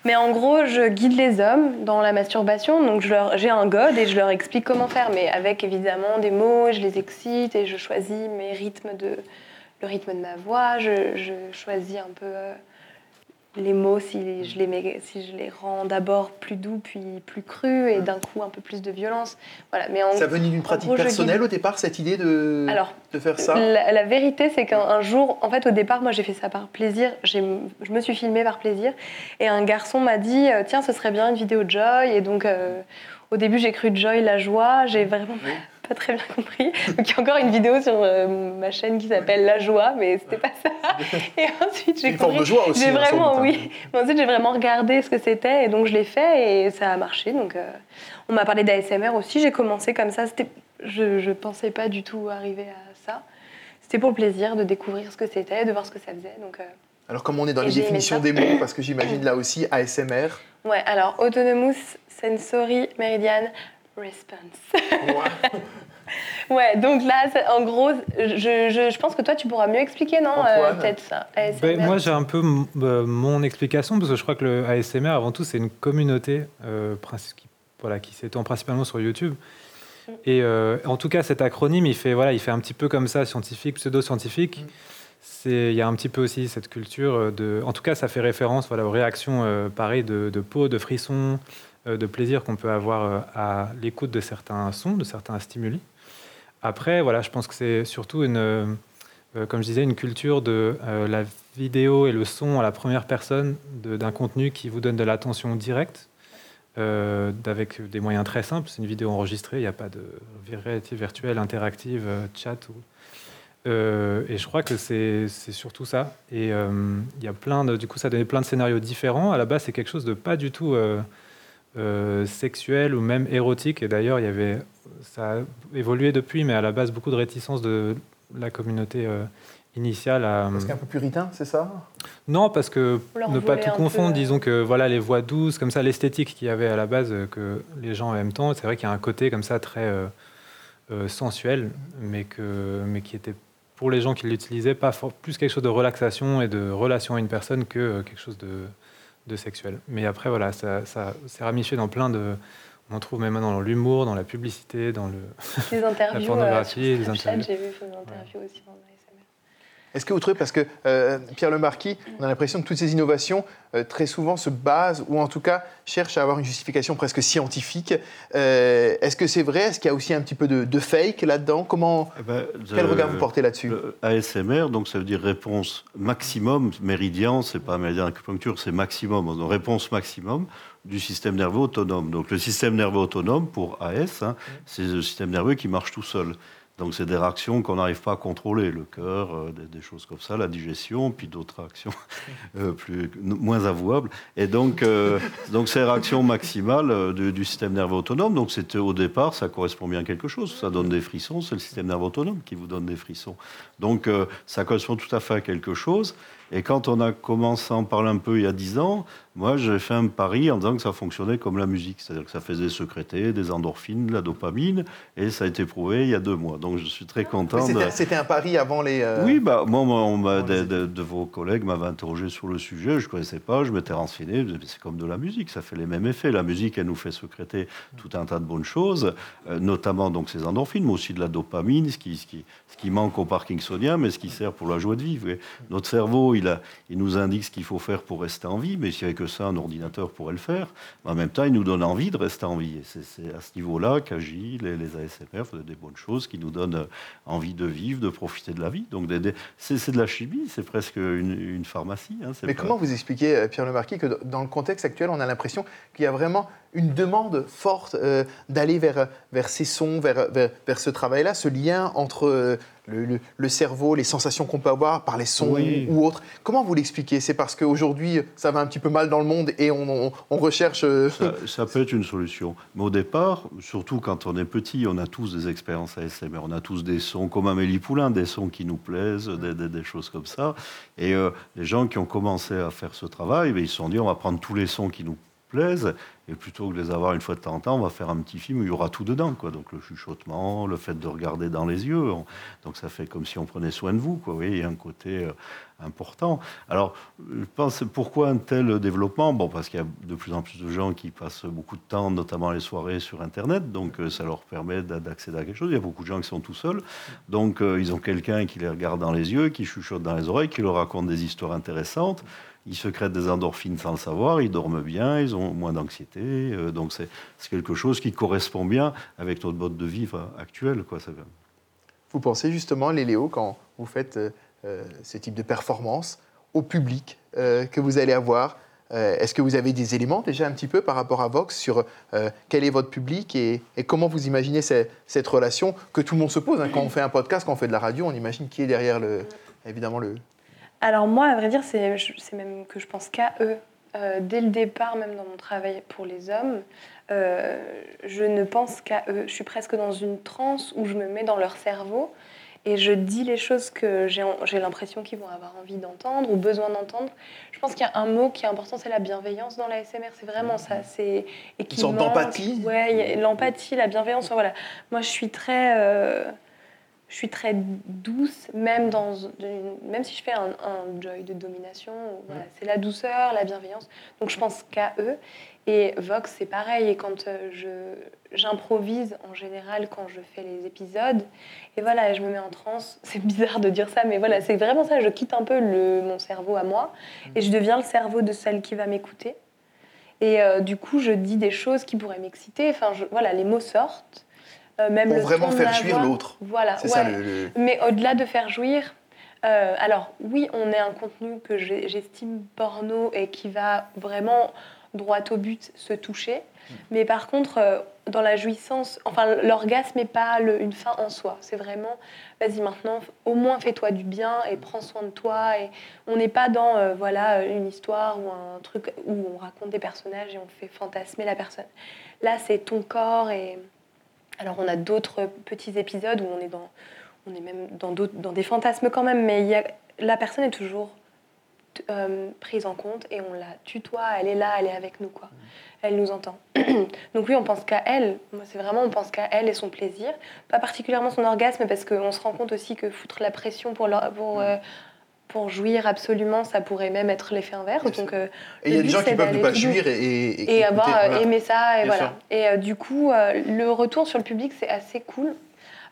Mais en gros, je guide les hommes dans la masturbation. Donc, je leur- j'ai un god et je leur explique comment faire, mais avec évidemment des mots. Je les excite et je choisis mes rythmes de le rythme de ma voix. Je, je choisis un peu euh, les mots si je les mets, si je les rends d'abord plus doux puis plus crus et d'un coup un peu plus de violence. Voilà. Mais en Ça venait d'une pratique gros, personnelle guide- au départ, cette idée de, alors de faire ça? la, la vérité, c'est qu'un un jour, en fait, au départ, moi, j'ai fait ça par plaisir. Je me suis filmée par plaisir. Et un garçon m'a dit euh, Tiens, ce serait bien une vidéo de Joy. Et donc, euh, au début, j'ai cru Joy la joie. J'ai vraiment Oui. Pas très bien compris. Donc, il y a encore une vidéo sur euh, ma chaîne qui s'appelle La joie, mais c'était pas ça. Et ensuite, j'ai Une forme compris. de joie aussi. J'ai hein, vraiment, hein. oui. Mais ensuite, j'ai vraiment regardé ce que c'était et donc je l'ai fait et ça a marché. Donc, euh, on m'a parlé d'ASMR aussi. J'ai commencé comme ça. C'était, je, je pensais pas du tout arriver à ça. C'était pour le plaisir de découvrir ce que c'était, de voir ce que ça faisait. Donc, euh, Alors, comme on est dans Et les définitions des mots, parce que j'imagine là aussi ASMR. ouais. Alors, autonomous sensory meridian response. Ouais. Donc là, en gros, je, je, je pense que toi, tu pourras mieux expliquer, non euh, Peut-être ça. ASMR. Ben, moi, j'ai un peu euh, mon explication, parce que je crois que le ASMR, avant tout, c'est une communauté euh, qui, voilà, qui s'étend principalement sur YouTube. Et euh, en tout cas, cet acronyme, il fait, voilà, il fait un petit peu comme ça, scientifique, pseudo-scientifique. C'est- Il y a un petit peu aussi cette culture de. En tout cas, ça fait référence voilà, aux réactions euh, pareil, de, de peau, de frissons, euh, de plaisir qu'on peut avoir euh, à l'écoute de certains sons, de certains stimuli. Après, voilà, je pense que c'est surtout une, euh, euh, comme je disais, une culture de euh, la vidéo et le son à la première personne d'un contenu qui vous donne de l'attention directe, euh, avec des moyens très simples. C'est une vidéo enregistrée, il n'y a pas de réalité virtuelle, interactive, euh, chat. Euh, et je crois que c'est surtout ça. Et euh, il y a plein de, du coup, ça donnait plein de scénarios différents. À la base, c'est quelque chose de pas du tout euh, euh, sexuel ou même érotique. Et d'ailleurs, il y avait, ça a évolué depuis, mais à la base, beaucoup de réticence de la communauté euh, initiale à. Parce qu'un peu puritain, c'est ça? Non, parce que ne pas tout confondre, peu, euh. disons que voilà les voix douces, comme ça, l'esthétique qu'il y avait à la base, que les gens aiment tant, c'est vrai qu'il y a un côté comme ça très euh, euh, sensuel, mais, que, mais qui était pour les gens qui l'utilisaient pas for- plus quelque chose de relaxation et de relation à une personne que euh, quelque chose de, de sexuel. Mais après, voilà, ça, ça s'est ramifié dans plein de. On en trouve même dans l'humour, dans la publicité, dans le. Les interviews. pornographie, euh, les sur Snapchat, interviews. J'ai vu des interviews aussi dans ASMR. Est-ce que vous trouvez, parce que euh, Pierre Le Marquis, on a l'impression que toutes ces innovations, euh, très souvent, se basent, ou en tout cas cherchent à avoir une justification presque scientifique. Euh, Est-ce que c'est vrai? Est-ce qu'il y a aussi un petit peu de, de fake là-dedans? Comment Eh ben, Quel regard vous portez là-dessus? ASMR, donc ça veut dire réponse maximum, méridien, c'est pas méridien acupuncture, c'est maximum, donc réponse maximum du système nerveux autonome. Donc le système nerveux autonome, pour AS, hein, c'est le système nerveux qui marche tout seul. Donc c'est des réactions qu'on n'arrive pas à contrôler, le cœur, euh, des, choses comme ça, la digestion, puis d'autres réactions euh, plus, moins avouables. Et donc, euh, donc ces réactions maximales euh, du, système nerveux autonome, donc au départ, ça correspond bien à quelque chose, ça donne des frissons, c'est le système nerveux autonome qui vous donne des frissons. Donc ça correspond tout à fait à quelque chose. Et quand on a commencé à en parler un peu il y a dix ans, moi j'ai fait un pari en disant que ça fonctionnait comme la musique, c'est-à-dire que ça faisait sécréter des endorphines, de la dopamine, et ça a été prouvé il y a deux mois. Donc je suis très content. C'était un pari avant les. euh, oui, bah, moi, on de, de- de vos collègues m'avaient interrogé sur le sujet, je ne connaissais pas, je m'étais renseigné, c'est comme de la musique, ça fait les mêmes effets. La musique, elle nous fait sécréter tout un tas de bonnes choses, euh, notamment donc ces endorphines, mais aussi de la dopamine, ce qui, ce qui, ce qui manque aux parkinsoniens, mais ce qui sert pour la joie de vivre. Notre cerveau, il, a, il nous indique ce qu'il faut faire pour rester en vie, mais s'il n'y avait que ça, un ordinateur pourrait le faire. Mais en même temps, il nous donne envie de rester en vie. C'est, à ce niveau-là qu'agit les, les ASMR, font des bonnes choses qui nous donnent euh, envie de vivre, de profiter de la vie. Donc c'est, de la chimie, c'est presque une, une pharmacie. hein, Mais pas- comment vous expliquez, euh, Pierre Le Marquis, que dans le contexte actuel, on a l'impression qu'il y a vraiment une demande forte euh, d'aller vers, vers ces sons, vers, vers, vers ce travail-là, ce lien entre euh, le, le- le cerveau, les sensations qu'on peut avoir par les sons Oui. ou autres. Comment vous l'expliquez? C'est parce qu'aujourd'hui, ça va un petit peu mal dans le monde et on, on- on recherche... euh, Ça, ça peut être une solution. Mais au départ, surtout quand on est petit, on a tous des expériences ASMR. On a tous des sons, comme Amélie Poulain, des sons qui nous plaisent, des, des- des choses comme ça. Et euh, les gens qui ont commencé à faire ce travail, ben, ils se sont dit on va prendre tous les sons qui nous plaisent. Et plutôt que de les avoir une fois de temps en temps, on va faire un petit film où il y aura tout dedans. Quoi. Donc le chuchotement, le fait de regarder dans les yeux. On- donc ça fait comme si on prenait soin de vous. Quoi. Il y a un côté euh, important. Alors, je pense, pourquoi un tel développement? Bon, parce qu'il y a de plus en plus de gens qui passent beaucoup de temps, notamment les soirées, sur Internet. Donc, euh, ça leur permet d'a- d'accéder à quelque chose. Il y a beaucoup de gens qui sont tout seuls. Donc, euh, ils ont quelqu'un qui les regarde dans les yeux, qui chuchote dans les oreilles, qui leur raconte des histoires intéressantes. Ils secrètent des endorphines sans le savoir, ils dorment bien, ils ont moins d'anxiété. Euh, donc, c'est c'est quelque chose qui correspond bien avec notre mode de vivre actuel. Quoi. Ça- Vous pensez justement, les Léo, quand vous faites euh, euh, ce type de performance, au public euh, que vous allez avoir euh, Est-ce que vous avez des éléments déjà un petit peu par rapport à Vox sur euh, quel est votre public et, et comment vous imaginez ce- cette relation que tout le monde se pose hein. Quand on fait un podcast, quand on fait de la radio, on imagine qui est derrière le, évidemment le. Alors moi, à vrai dire, c'est même que je pense qu'à eux. Euh, dès le départ, même dans mon travail pour les hommes, euh, je ne pense qu'à eux. Je suis presque dans une transe où je me mets dans leur cerveau et je dis les choses que j'ai l'impression qu'ils vont avoir envie d'entendre ou besoin d'entendre. Je pense qu'il y a un mot qui est important, c'est la bienveillance dans la SMR. C'est vraiment ça. C'est qui sorte d'empathie Ouais, l'empathie, la bienveillance. Voilà. Moi, je suis très euh, je suis très douce, même, dans, même si je fais un, joy de domination. Voilà, c'est la douceur, la bienveillance. Donc je pense qu'à eux. Et Vox, c'est pareil. Et quand euh, je, j'improvise en général quand je fais les épisodes, et voilà, je me mets en transe. C'est bizarre de dire ça, mais voilà, c'est vraiment ça. Je quitte un peu le, mon cerveau à moi et je deviens le cerveau de celle qui va m'écouter. Et euh, du coup, je dis des choses qui pourraient m'exciter. Enfin, voilà, les mots sortent. Euh, même Pour vraiment faire jouir l'autre. Voilà. C'est ça le, Mais au-delà de faire jouir, euh, alors oui, on est un contenu que j'estime porno et qui va vraiment droit au but se toucher. Hmm. Mais par contre, euh, dans la jouissance, enfin l'orgasme n'est pas une fin en soi. C'est vraiment, vas-y maintenant, au moins fais-toi du bien et prends soin de toi. Et on n'est pas dans voilà une histoire ou un truc où on raconte des personnages et on fait fantasmer la personne. Là, c'est ton corps et alors on a d'autres petits épisodes où on est, dans, on est même dans, dans des fantasmes quand même, mais il y a, la personne est toujours euh, prise en compte et on la tutoie, elle est là, elle est avec nous, quoi. Elle nous entend. Donc oui, on pense qu'à elle. Moi, c'est vraiment, on pense qu'à elle et son plaisir. Pas particulièrement son orgasme, parce qu'on se rend compte aussi que foutre la pression pour, pour euh, pour jouir absolument, ça pourrait même être l'effet inverse. Donc, euh, et il y a des gens qui peuvent ne pas jouir et, et, et avoir euh, aimé ça. Et, voilà. et euh, du coup, le retour sur le public, c'est assez cool.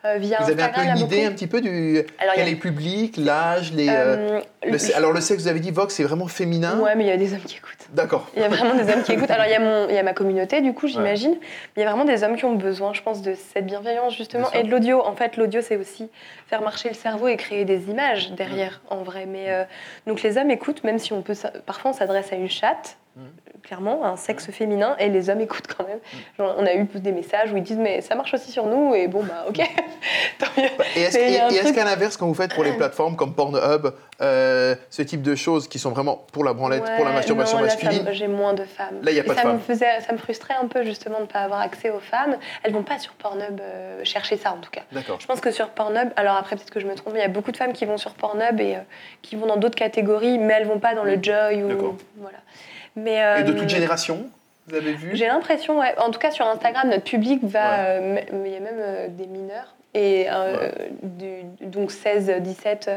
Euh, Vous avez un peu une idée un petit peu du quel est le public, l'âge, les. Euh, euh, alors le sexe, vous avez dit Vox, c'est vraiment féminin. Ouais, mais il y a des hommes qui écoutent. D'accord. Il y a vraiment des hommes qui écoutent. Alors il y a mon, il y a ma communauté du coup, j'imagine. Il y a vraiment des hommes qui ont besoin, je pense, de cette bienveillance justement et de l'audio. En fait, l'audio c'est aussi faire marcher le cerveau et créer des images derrière, en vrai. Mais donc les hommes écoutent, même si on peut, parfois on s'adresse à une chatte clairement, un sexe féminin, et les hommes écoutent quand même. on a eu des messages où ils disent mais ça marche aussi sur nous, et bon bah ok, tant mieux. Bah, et est-ce qu'à l'inverse, quand vous faites pour les plateformes comme Pornhub, euh, ce type de choses qui sont vraiment pour la branlette, pour la masturbation masculine J'ai moins de femmes. Là, il n'y a pas ça de Me faisait, ça me frustrait un peu justement de ne pas avoir accès aux femmes. Elles vont pas sur Pornhub euh, chercher ça en tout cas. D'accord. Je pense que sur Pornhub, alors après peut-être que je me trompe, il y a beaucoup de femmes qui vont sur Pornhub et euh, qui vont dans d'autres catégories, mais elles vont pas dans le Joy ou voilà. Mais, Et de toute génération vous avez vu J'ai l'impression, ouais. en tout cas sur Instagram, notre public va. il y a même des mineurs et euh, donc 16, 17,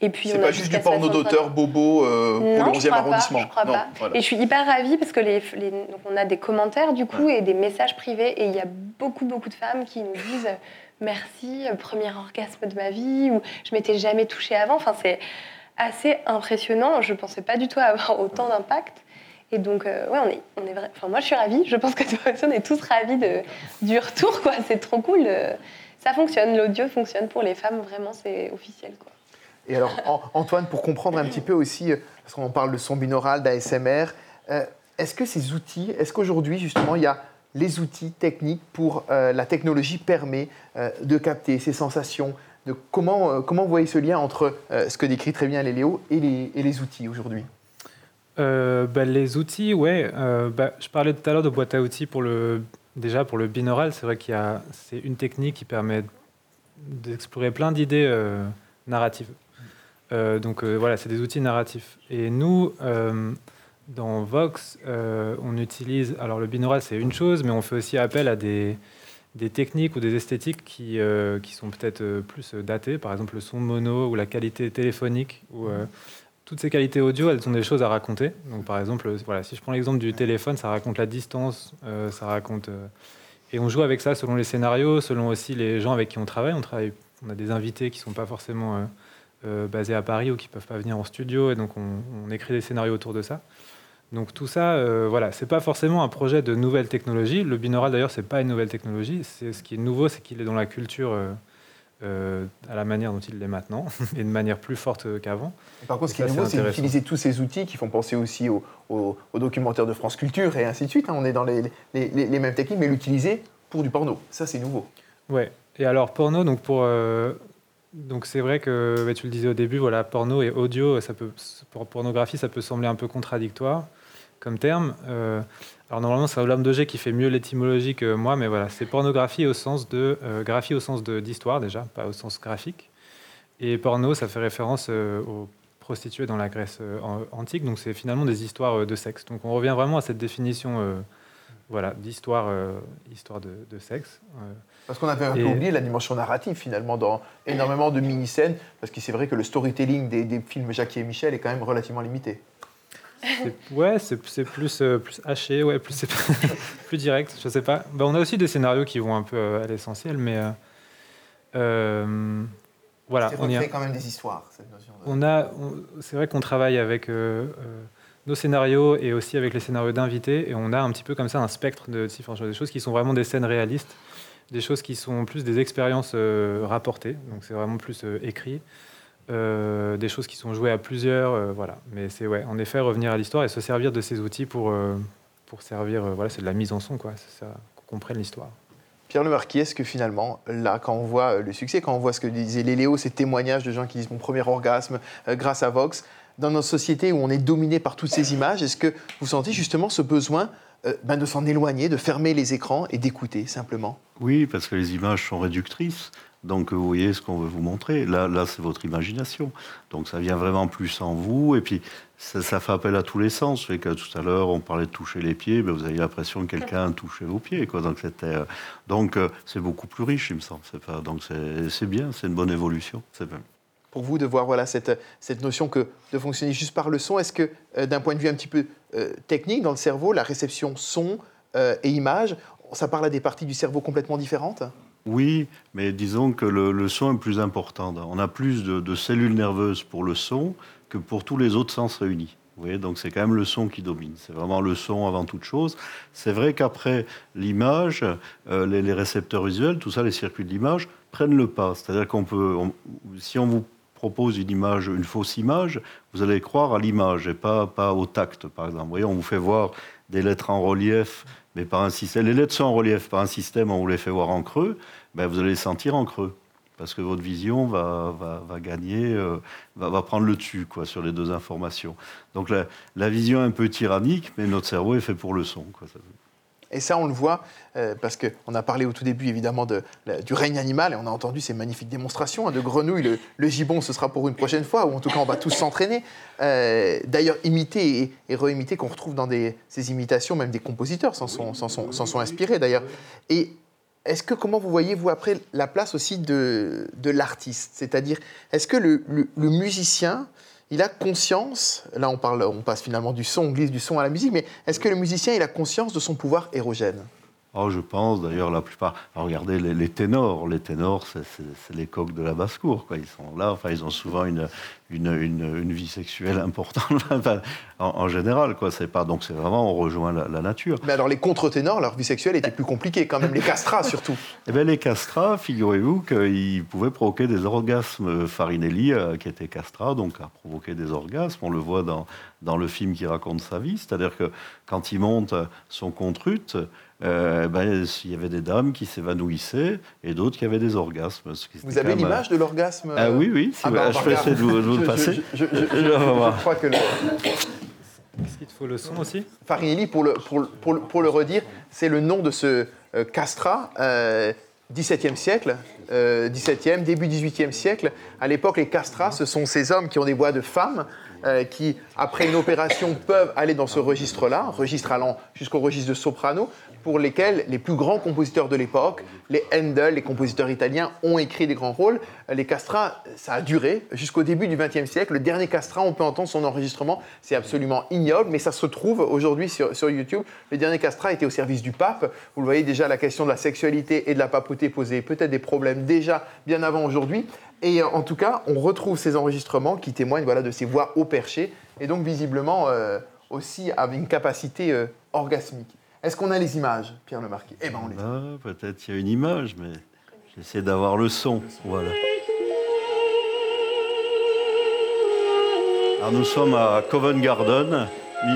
et puis C'est pas juste du porno d'auteur bobo euh, pour le 11e arrondissement. Pas, je crois pas. Et je suis hyper ravie parce que les, donc on a des commentaires du coup et des messages privés et il y a beaucoup beaucoup de femmes qui nous disent merci, premier orgasme de ma vie ou je m'étais jamais touchée avant. Enfin c'est assez impressionnant. Je pensais pas du tout avoir autant d'impact. Et donc, euh, ouais, on est, on est vrai... enfin, moi, je suis ravie. Je pense que toi aussi, on est tous ravis du retour, quoi. C'est trop cool ça fonctionne, l'audio fonctionne pour les femmes, vraiment, c'est officiel. Quoi. Et alors, Antoine, pour comprendre un petit peu aussi, euh, parce qu'on parle de son binaural, d'ASMR, euh, est-ce que ces outils, est-ce qu'aujourd'hui, justement, il y a les outils techniques pour euh, la technologie permet de capter ces sensations de comment, comment vous voyez ce lien entre ce que décrit très bien Léo et les, et les outils aujourd'hui? Bah, Les outils, ouais. Bah, je parlais tout à l'heure de boîte à outils pour le Déjà, pour le binaural, c'est vrai qu'il y a, c'est une technique qui permet d'explorer plein d'idées euh, narratives. Euh, donc euh, voilà, c'est des outils narratifs. Et nous, dans Vox, on utilise, alors le binaural c'est une chose, mais on fait aussi appel à des, des techniques ou des esthétiques qui, qui sont peut-être plus datées, par exemple le son mono ou la qualité téléphonique, ou toutes ces qualités audio, elles ont des choses à raconter. Donc, par exemple, voilà, si je prends l'exemple du téléphone, ça raconte la distance, euh, ça raconte. Euh, et on joue avec ça selon les scénarios, selon aussi les gens avec qui on travaille. On, travaille, on a des invités qui ne sont pas forcément euh, basés à Paris ou qui ne peuvent pas venir en studio, et donc on, écrit des scénarios autour de ça. Donc tout ça, voilà, c'est pas forcément un projet de nouvelle technologie. Le binaural d'ailleurs, c'est pas une nouvelle technologie. C'est ce qui est nouveau, c'est qu'il est dans la culture euh, à la manière dont il l'est maintenant, et de manière plus forte qu'avant. Par contre, ce qui est nouveau, c'est d'utiliser tous ces outils qui font penser aussi aux documentaires de France Culture et ainsi de suite. Hein. On est dans les, les, mêmes techniques, mais l'utiliser pour du porno. Ça, c'est nouveau. Ouais. Et alors, porno, donc pour. Euh, donc c'est vrai que bah, tu le disais au début, voilà, porno et audio, ça peut, pour pornographie, ça peut sembler un peu contradictoire comme terme. Euh, alors normalement, c'est Olympe de qui fait mieux l'étymologie que moi, mais voilà, c'est pornographie au sens de euh, graphie au sens d'histoire déjà, pas au sens graphique. Et porno, ça fait référence euh, aux prostituées dans la Grèce euh, antique, donc c'est finalement des histoires de sexe. Donc on revient vraiment à cette définition voilà, d'histoire histoire de, de sexe. Parce qu'on avait un peu Et- oublié la dimension narrative finalement dans énormément de mini-scènes, parce que c'est vrai que le storytelling des, des films Jackie et Michel est quand même relativement limité. Ouais, c'est plus, euh, plus haché, ouais, plus, direct, je sais pas. Bah, on a aussi des scénarios qui vont un peu euh, à l'essentiel, mais euh, euh, voilà, on y a, quand même des histoires, cette notion de... on a, c'est vrai qu'on travaille avec nos scénarios et aussi avec les scénarios d'invités, et on a un petit peu comme ça un spectre de différentes choses, des choses qui sont vraiment des scènes réalistes, des choses qui sont plus des expériences rapportées, donc c'est vraiment plus écrit. Euh, des choses qui sont jouées à plusieurs, euh, voilà. Mais c'est ouais, en effet revenir à l'histoire et se servir de ces outils pour euh, pour servir, euh, voilà, c'est de la mise en son, quoi. C'est ça, qu'on comprenne l'histoire. Pierre Lemarquis, est-ce que finalement, là, quand on voit le succès, quand on voit ce que disait Léléo, ces témoignages de gens qui disent mon premier orgasme euh, grâce à Vox, dans notre société où on est dominé par toutes ces images, est-ce que vous sentez justement ce besoin euh, ben, de s'en éloigner, de fermer les écrans et d'écouter simplement? Oui, parce que les images sont réductrices. Donc vous voyez ce qu'on veut vous montrer. Là, là c'est votre imagination. Donc ça vient vraiment plus en vous. Et puis ça, fait appel à tous les sens. Fait que tout à l'heure, on parlait de toucher les pieds. Ben, vous avez l'impression que quelqu'un touchait vos pieds. Donc c'était, euh, donc c'est beaucoup plus riche, il me semble. Donc c'est, bien, c'est une bonne évolution. C'est pour vous de voir voilà, cette, cette notion que de fonctionner juste par le son Est-ce que, euh, d'un point de vue un petit peu euh, technique dans le cerveau, la réception son et image, ça parle à des parties du cerveau complètement différentes? Oui, mais disons que le, son est plus important. On a plus de, cellules nerveuses pour le son que pour tous les autres sens réunis. Vous voyez, donc c'est quand même le son qui domine. C'est vraiment le son avant toute chose. C'est vrai qu'après l'image, euh, les, récepteurs visuels, tout ça, les circuits de l'image prennent le pas. C'est-à-dire qu'on peut, si on vous propose une image, une fausse image, vous allez croire à l'image et pas, pas au tact, par exemple. Vous voyez, on vous fait voir des lettres en relief, mais par un système. Les lettres sont en relief par un système, on vous les fait voir en creux, ben vous allez les sentir en creux. Parce que votre vision va, va, va gagner, euh, va, va prendre le dessus quoi, sur les deux informations. Donc la, vision est un peu tyrannique, mais notre cerveau est fait pour le son. Quoi. Et ça, on le voit euh, parce qu'on a parlé au tout début, évidemment, de, du règne animal et on a entendu ces magnifiques démonstrations hein, de grenouilles. Le, le gibbon, ce sera pour une prochaine fois, ou en tout cas, on va tous s'entraîner. Euh, D'ailleurs, imiter et, et réimiter, qu'on retrouve dans ces imitations, même des compositeurs s'en sont, sont, sont inspirés d'ailleurs. Et est-ce que, comment vous voyez, vous, après, la place aussi de, de l'artiste? C'est-à-dire, est-ce que le musicien, il a conscience, là on, parle, on passe finalement du son, on glisse du son à la musique, mais est-ce que le musicien, il a conscience de son pouvoir érogène? Oh, je pense, d'ailleurs, la plupart. Alors, regardez les, les ténors. Les ténors, c'est- les coqs de la basse-cour. Quoi. Ils sont là, enfin, ils ont souvent une, une, une, une vie sexuelle importante, enfin, en, en général. Quoi. C'est pas, donc, c'est vraiment, on rejoint la, la nature. Mais alors les contre-ténors, leur vie sexuelle était plus compliquée quand même, les castrats surtout. Eh bien, les castrats, figurez-vous qu'ils pouvaient provoquer des orgasmes. Farinelli, euh, qui était castrat, donc a provoqué des orgasmes. On le voit dans, dans le film qui raconte sa vie. C'est-à-dire que quand il monte son contrute, euh, ben, il y avait des dames qui s'évanouissaient et d'autres qui avaient des orgasmes. ce qui était Vous avez même, l'image de l'orgasme euh, Ah oui, oui. si Ah bah, je va vais essayer de vous, de vous Je- le passer. Je, je- je- Je vais voir. je crois que le, Est-ce qu'il te faut le son aussi? Farinelli, pour le, pour, le- pour le- pour le redire, c'est le nom de ce euh, castrat, euh, 17e siècle, euh, 17e, début 18e siècle. À l'époque, les castrats, ce sont ces hommes qui ont des voix de femmes, euh, qui, après une opération, peuvent aller dans ce registre-là, registre allant jusqu'au registre de soprano, pour lesquels les plus grands compositeurs de l'époque, les Handel, les compositeurs italiens, ont écrit des grands rôles. Les castrats, ça a duré jusqu'au début du XXe siècle. Le dernier castrat, on peut entendre son enregistrement, c'est absolument ignoble, mais ça se trouve aujourd'hui sur, YouTube. Le dernier castrat était au service du pape. Vous le voyez déjà, la question de la sexualité et de la papauté posait peut-être des problèmes déjà bien avant aujourd'hui. Et euh, en tout cas, on retrouve ces enregistrements qui témoignent voilà, de ces voix au perché, et donc visiblement euh, aussi avec une capacité euh, orgasmique. Est-ce qu'on a les images, Pierre Lemarquis Eh bien, on les a. Ah, Peut-être il y a une image, mais j'essaie d'avoir le son. Voilà. Alors nous sommes à Covent Garden,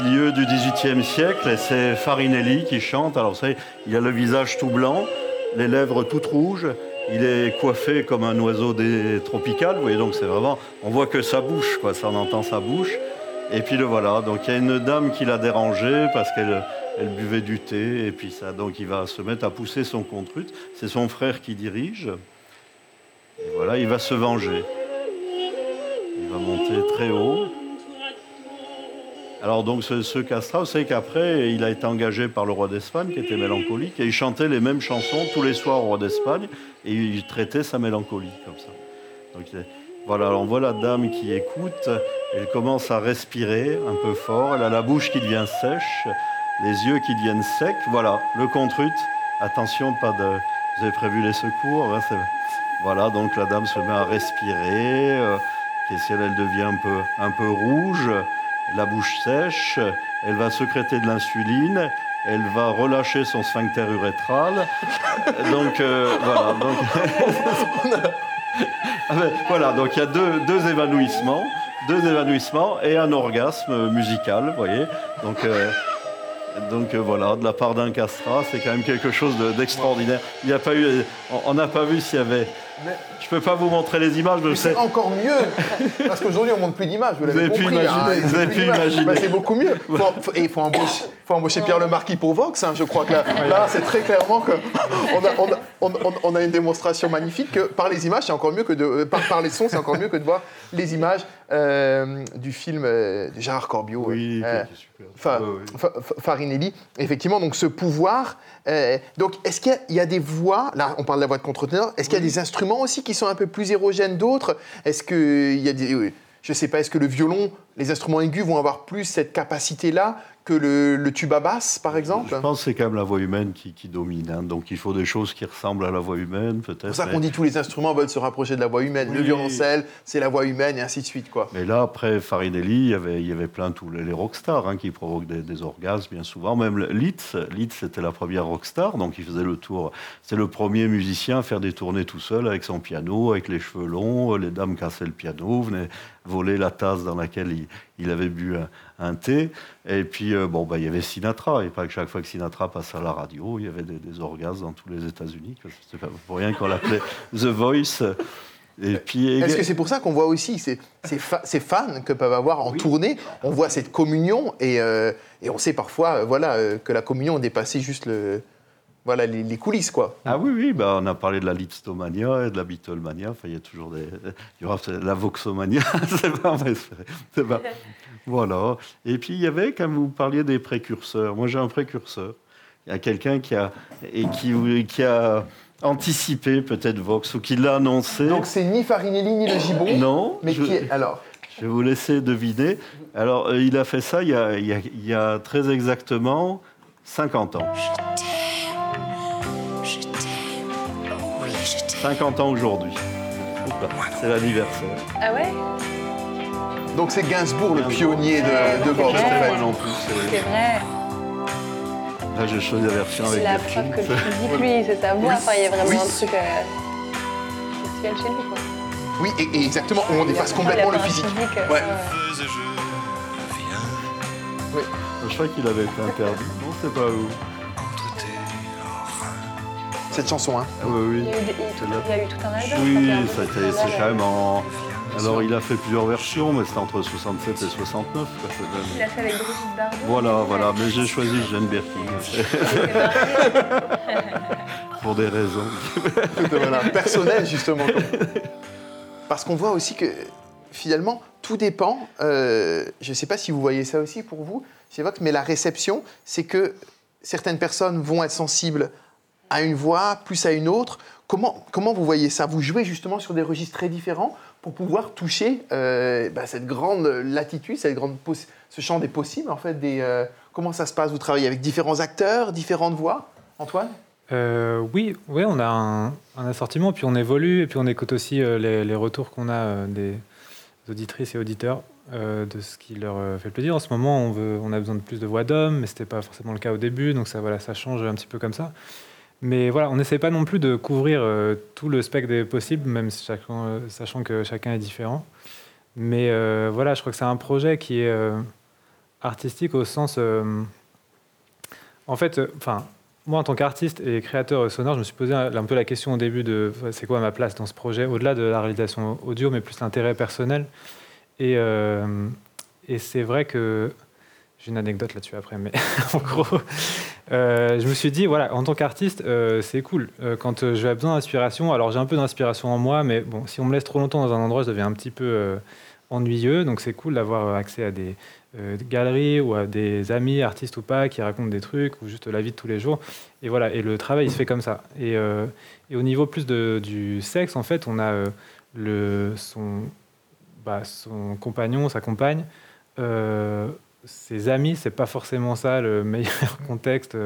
milieu du XVIIIe siècle, et c'est Farinelli qui chante. Alors vous savez, il a le visage tout blanc, les lèvres toutes rouges, il est coiffé comme un oiseau des tropical. Vous voyez, donc c'est vraiment, on voit que sa bouche, quoi, ça on entend sa bouche. Et puis le voilà, donc il y a une dame qui l'a dérangé parce qu'elle elle buvait du thé, et puis ça, donc il va se mettre à pousser son contrute. C'est son frère qui dirige. Et voilà, il va se venger. Il va monter très haut. Alors donc ce, ce Castra, vous savez qu'après, il a été engagé par le roi d'Espagne, qui était mélancolique, et il chantait les mêmes chansons tous les soirs au roi d'Espagne, et il traitait sa mélancolie comme ça. Donc voilà, alors on voit la dame qui écoute, elle commence à respirer un peu fort, elle a la bouche qui devient sèche, les yeux qui deviennent secs. Voilà, le contrut. Attention, pas de. Vous avez prévu les secours. hein, voilà, donc la dame se met à respirer. euh, et si elle, elle devient un peu, un peu rouge, la bouche sèche, elle va sécréter de l'insuline. Elle va relâcher son sphincter urétral. Donc euh, voilà. Donc, voilà, donc il y a deux, évanouissements, deux évanouissements et un orgasme musical, vous voyez. Donc, euh, donc euh, voilà, de la part d'un castrat, c'est quand même quelque chose de- d'extraordinaire. Il on n'a pas vu s'il y avait. Je peux pas vous montrer les images, je Mais sais. c'est encore mieux Parce qu'aujourd'hui, on montre plus d'images, vous avez pu imaginer, a vous avez plus pu imaginer. Bah, c'est beaucoup mieux. Faut- faut- et il faut embaucher, faut embaucher Pierre Le Marquis pour Vox. hein. Je crois que là, là, c'est très clairement que on a, on, a, on- on- on a une démonstration magnifique que par les images, c'est encore mieux que de euh, par, par les sons, c'est encore mieux que de voir les images euh, du film euh, de Gérard Corbiot. Oui, euh, super. Fa- Ouais, ouais. Fa- Fa- Farinelli, effectivement, donc ce pouvoir. Euh, donc, est-ce qu'il y a- il y, a des voix, là on parle de la voix de contre-ténor, est-ce qu'il y a des instruments aussi qui sont un peu plus érogènes d'autres? Est-ce qu'il y a des. Je sais pas, est-ce que le violon, les instruments aigus vont avoir plus cette capacité-là que le, le tuba basse, par exemple Je pense que c'est quand même la voix humaine qui, qui domine. hein. Donc il faut des choses qui ressemblent à la voix humaine, C'est peut-être. pour ça mais- qu'on dit tous les instruments veulent se rapprocher de la voix humaine. Le violoncelle, c'est la voix humaine, et ainsi de suite, quoi. Mais là, après Farinelli, il y avait, il y avait plein tous les, les rockstars hein, qui provoquent des, des orgasmes bien souvent. Même Litz, Litz c'était la première rockstar, donc il faisait le tour. C'est le premier musicien à faire des tournées tout seul avec son piano, avec les cheveux longs. Les dames cassaient le piano, venaient voler la tasse dans laquelle il, il avait bu un, un thé. Et puis, euh, bon, bah, il y avait Sinatra. Et pas que chaque fois que Sinatra passait à la radio, il y avait des, des orgasmes dans tous les États-Unis. C'est pas pour rien qu'on l'appelait The Voice. Et puis, Est-ce que c'est pour ça qu'on voit aussi ces, ces, fa- ces fans que peuvent avoir en tournée? On voit cette communion et, euh, et on sait parfois euh, voilà, euh, que la communion dépassait juste le, voilà, les, les coulisses. Quoi. Ah oui, oui, bah, on a parlé de la Lipstomania et de la Beatlemania. Enfin, il y a toujours des. Il y aura la Voxomania. c'est pas, on va espérer. C'est pas- Voilà. Et puis, il y avait, comme vous parliez des précurseurs, moi j'ai un précurseur. Il y a quelqu'un qui a, et qui, qui a anticipé peut-être Vox ou qui l'a annoncé. Donc c'est ni Farinelli ni le Gibon. non, Mais je, qui est alors je vais vous laisser deviner. Alors, euh, il a fait ça il y a, il y a- il y a très exactement 50 ans. 50 ans aujourd'hui. C'est l'anniversaire. Ah ouais Donc c'est Gainsbourg, le pionnier de, de en Ouais. fait. Moi non plus. c'est- C'est vrai. Là, j'ai choisi la version C'est avec la Virgin. preuve que le physique, lui, c'est sa voix. Enfin, il y a vraiment Oui. un truc euh, spécial chez lui, quoi. Oui, et, et exactement, on dépasse complètement le un physique. euh, Ouais. Je crois qu'il avait été interdit. Non, c'est pas où. Cette chanson, hein. Ah oui, Il oui. y a eu, des- il- y a eu tout un album. Oui, ça c'est quand même en. Alors, il a fait plusieurs versions, mais c'était entre 67 et 69. quoi, Il a fait avec Brigitte Bardot. Voilà, voilà. Mais j'ai choisi Jeanne marrant. pour des raisons. Voilà, personnel, justement. Parce qu'on voit aussi que finalement, tout dépend. euh, je ne sais pas si vous voyez ça aussi pour vous, chez Vox, mais la réception, c'est que certaines personnes vont être sensibles à une voix, plus à une autre. Comment, comment vous voyez ça? Vous jouez justement sur des registres très différents pour pouvoir toucher euh, bah, cette grande latitude, cette grande ce champ des possibles, en fait. Euh, comment ça se passe? Vous travaillez avec différents acteurs, différentes voix? Antoine? Euh, oui, oui, on a un, assortiment, puis on évolue, et puis on écoute aussi les, retours qu'on a des auditrices et auditeurs de ce qui leur euh, fait plaisir. En ce moment, on, veut, on a besoin de plus de voix d'hommes, mais ce n'était pas forcément le cas au début, donc ça, voilà, ça change un petit peu comme ça. Mais voilà, on n'essaie pas non plus de couvrir euh, tout le spectre des possibles, même euh, sachant que chacun est différent. Mais euh, voilà, je crois que c'est un projet qui est artistique au sens... en fait, enfin, moi, en tant qu'artiste et créateur sonore, je me suis posé un, un peu la question au début de c'est quoi ma place dans ce projet, au-delà de la réalisation audio, mais plus l'intérêt personnel. Et, et c'est vrai que j'ai une anecdote là-dessus après, mais en gros, euh, je me suis dit, voilà, en tant qu'artiste, euh, c'est cool. Euh, quand j'ai besoin d'inspiration, alors j'ai un peu d'inspiration en moi, mais bon, si on me laisse trop longtemps dans un endroit, je deviens un petit peu ennuyeux. Donc c'est cool d'avoir accès à des galeries ou à des amis, artistes ou pas, qui racontent des trucs ou juste la vie de tous les jours. Et voilà, et le travail il se fait comme ça. Et, au niveau plus du sexe, en fait, on a le, son, bah, son compagnon, sa compagne. Ses amis, c'est pas forcément ça le meilleur contexte.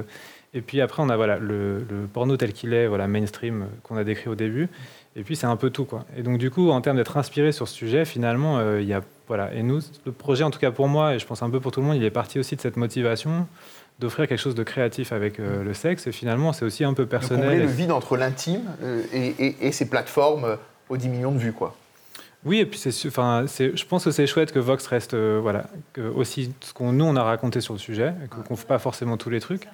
Et puis après, on a voilà, le, le porno tel qu'il est, voilà, mainstream, euh, qu'on a décrit au début. Et puis c'est un peu tout. Quoi. Et donc du coup, en termes d'être inspiré sur ce sujet, finalement, euh, il y a... Voilà. Et nous, le projet, en tout cas pour moi, et je pense un peu pour tout le monde, il est parti aussi de cette motivation d'offrir quelque chose de créatif avec euh, le sexe. Et finalement, c'est aussi un peu De combler personnel. le vide entre l'intime euh, et, et- et ces plateformes aux 10 millions de vues, quoi. Oui, et puis c'est, enfin, c'est, je pense que c'est chouette que Vox reste, euh, voilà, que aussi ce qu'on nous on a raconté sur le sujet, qu'on ne fait pas forcément tous les trucs,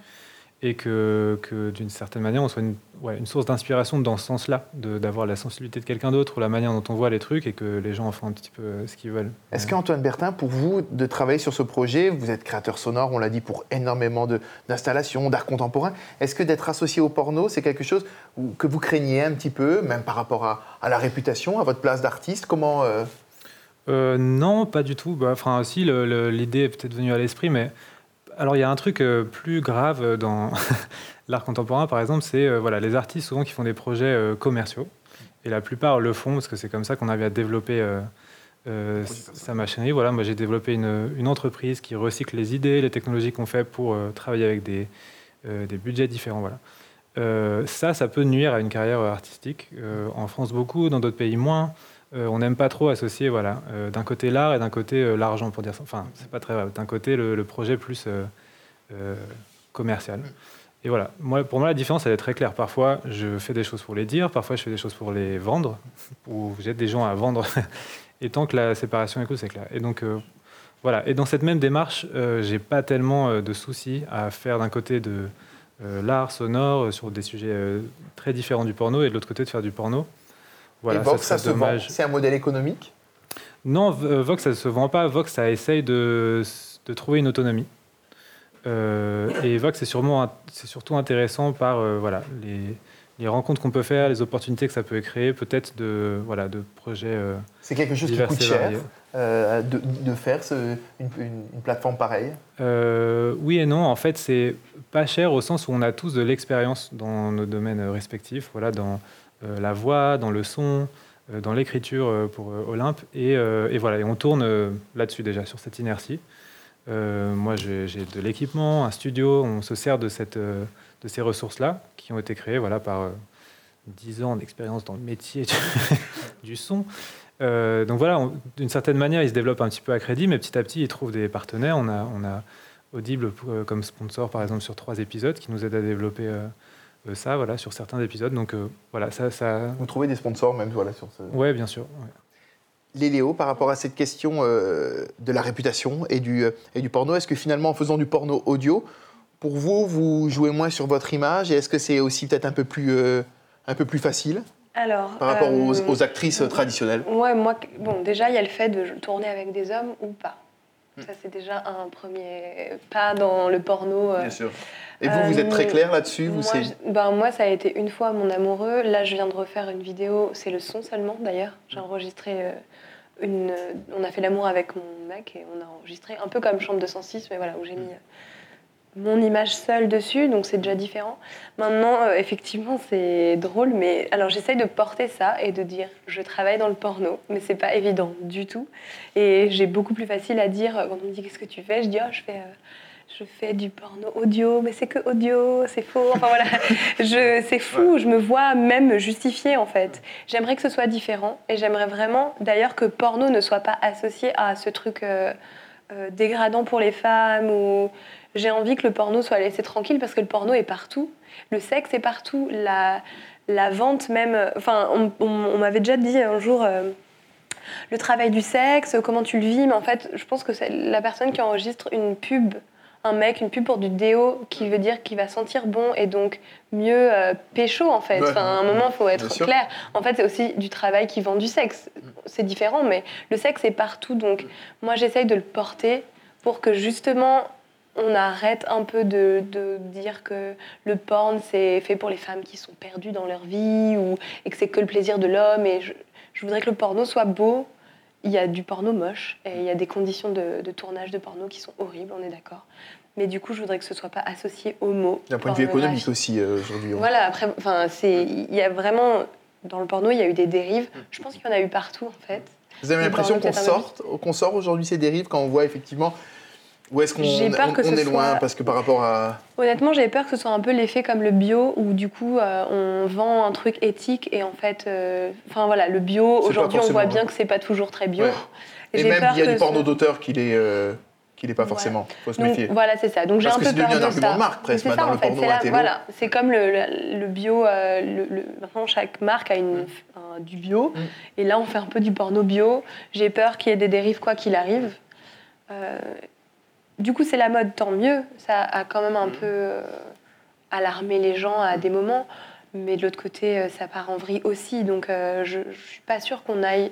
et que, que d'une certaine manière on soit une, ouais, une source d'inspiration dans ce sens-là, d'avoir la sensibilité de quelqu'un d'autre ou la manière dont on voit les trucs et que les gens en font un petit peu euh, ce qu'ils veulent. Est-ce Ouais. qu'Antoine Bertin, pour vous, de travailler sur ce projet, vous êtes créateur sonore, on l'a dit, pour énormément d'installations, d'art contemporain, est-ce que d'être associé au porno, c'est quelque chose que vous craignez un petit peu, même par rapport à, à la réputation, à votre place d'artiste Comment euh, Euh, non, pas du tout. Bah, Enfin, si, le- le- l'idée est peut-être venue à l'esprit, mais alors il y a un truc euh, plus grave euh, dans l'art contemporain, par exemple, c'est euh, voilà, les artistes souvent qui font des projets euh, commerciaux. Et la plupart le font parce que c'est comme ça qu'on arrive à développer sa machinerie. Voilà, moi j'ai développé une, une entreprise qui recycle les idées, les technologies qu'on fait pour travailler avec des, des budgets différents. Voilà. Ça, ça peut nuire à une carrière artistique. En France, beaucoup, dans d'autres pays, moins. Euh, on n'aime pas trop associer, voilà, euh, d'un côté l'art et d'un côté euh, l'argent, pour dire ça. Enfin, c'est pas très grave. D'un côté, le, le projet plus commercial. Et voilà, moi, pour moi, la différence, elle est très claire. Parfois, je fais des choses pour les dire, parfois, je fais des choses pour les vendre, ou j'aide des gens à vendre. et tant que la séparation est cool, c'est clair. Et donc, voilà. Et dans cette même démarche, j'ai pas tellement de soucis à faire d'un côté de l'art sonore sur des sujets très différents du porno et de l'autre côté de faire du porno. Voilà, Et Vox, ça, se vend. C'est un modèle économique Non, euh, Vox, ça ne se vend pas. Vox, ça essaye de, de trouver une autonomie. Euh, et Vox, c'est, sûrement, int- c'est surtout intéressant par euh, voilà, les, les rencontres qu'on peut faire, les opportunités que ça peut créer, peut-être de, voilà, de projets euh, C'est quelque chose qui coûte cher euh, de, de faire ce- une, une- une plateforme pareille Euh, oui et non. En fait, c'est pas cher au sens où on a tous de l'expérience dans nos domaines respectifs. Voilà, dans euh, la voix, dans le son, euh, dans l'écriture euh, pour euh, Olympe. Et, euh, voilà, et on tourne euh, là-dessus déjà, sur cette inertie. Euh, moi, j'ai de l'équipement, un studio. On se sert de, cette, euh, de ces ressources-là qui ont été créées voilà, par euh, 10 ans d'expérience dans le métier du, son. Euh, donc voilà, d'une certaine manière, il se développe un petit peu à crédit, mais petit à petit, il trouve des partenaires. On a, on a Audible euh, comme sponsor, par exemple, sur trois épisodes, qui nous aide à développer euh, euh, ça, voilà, sur certains épisodes. Donc euh, voilà, ça, ça... Vous trouvez des sponsors même voilà, sur ce... Ouais, bien sûr. ouais. Léléo, par rapport à cette question euh, de la réputation et du, euh, et du porno, est-ce que finalement, en faisant du porno audio, pour vous, vous jouez moins sur votre image et est-ce que c'est aussi peut-être un, peu plus, euh, un peu plus facile Alors. par rapport aux, euh, aux actrices traditionnelles? Ouais, moi, bon, déjà, il y a le fait de tourner avec des hommes ou pas. Ça, c'est déjà un premier pas dans le porno. euh. sûr. Et vous, vous êtes Euh, très clair là-dessus Moi, ben, moi, ça a été une fois mon amoureux. Là, je viens de refaire une vidéo. C'est le son seulement, d'ailleurs. J'ai enregistré euh, une. On a fait l'amour avec mon mec et on a enregistré un peu comme Chambre 206, mais voilà, où j'ai mis euh, mon image seule dessus, donc c'est déjà différent. Maintenant, euh, effectivement, c'est drôle, mais alors j'essaye de porter ça et de dire je travaille dans le porno, mais c'est pas évident du tout. Et j'ai beaucoup plus facile à dire euh, quand on me dit qu'est-ce que tu fais, je dis oh, je fais. euh, je fais du porno audio, mais c'est que audio, c'est faux. Enfin voilà, je, c'est fou. Je me vois même justifier en fait. J'aimerais que ce soit différent et j'aimerais vraiment d'ailleurs que porno ne soit pas associé à ce truc euh, dégradant pour les femmes ou j'ai envie que le porno soit laissé tranquille parce que le porno est partout. Le sexe est partout. La, la vente même. Enfin, on, on- on m'avait déjà dit un jour. euh, le travail du sexe, comment tu le vis, mais en fait, je pense que c'est la personne qui enregistre une pub, un mec, une pub pour du déo, qui veut dire qu'il va sentir bon et donc mieux euh, pécho en fait. Ouais. Enfin, à un moment, il faut être Bien sûr. clair. En fait, c'est aussi du travail qui vend du sexe. C'est différent, mais le sexe est partout. Donc, moi, j'essaye de le porter pour que justement, on arrête un peu de, de dire que le porn, c'est fait pour les femmes qui sont perdues dans leur vie ou, et que c'est que le plaisir de l'homme. Et je, je voudrais que le porno soit beau il y a du porno moche et il y a des conditions de, de tournage de porno qui sont horribles, on est d'accord. Mais du coup, je voudrais que ce soit pas associé au mot. D'un point de vue économique aussi euh, aujourd'hui. on- Voilà, après, enfin, c'est, il y a vraiment dans le porno, il y a eu des dérives. Je pense qu'il y en a eu partout en fait. Vous avez l'impression qu'on sort, qu'on sort aujourd'hui ces dérives quand on voit effectivement où est-ce qu'on J'ai peur on- que est loin soit- parce que par rapport à Honnêtement, j'avais peur que ce soit un peu l'effet comme le bio, où du coup, euh, on vend un truc éthique et en fait, euh, enfin voilà, le bio, C'est aujourd'hui, on voit bien que c'est pas toujours très bio. Ouais. Et même il y a que du porno ce- d'auteur qui l'est euh, qui l'est pas forcément. Faut se Donc, méfier. voilà, c'est ça. Donc j'ai Parce un que peu c'est devenu peur un de argument ça. de marque, presque, C'est maintenant, en le porno c'est la-. Voilà, c'est comme le, le- le bio. le, maintenant, chaque marque a une, un- du bio. Mm. Et là, on fait un peu du porno bio. J'ai peur qu'il y ait des dérives, quoi qu'il arrive. Du coup, c'est la mode, tant mieux. Ça a quand même Mm. un peu euh, alarmé les gens à des moments. Mais de l'autre côté, euh, ça part en vrille aussi. Donc, euh, je ne suis pas sûre qu'on aille.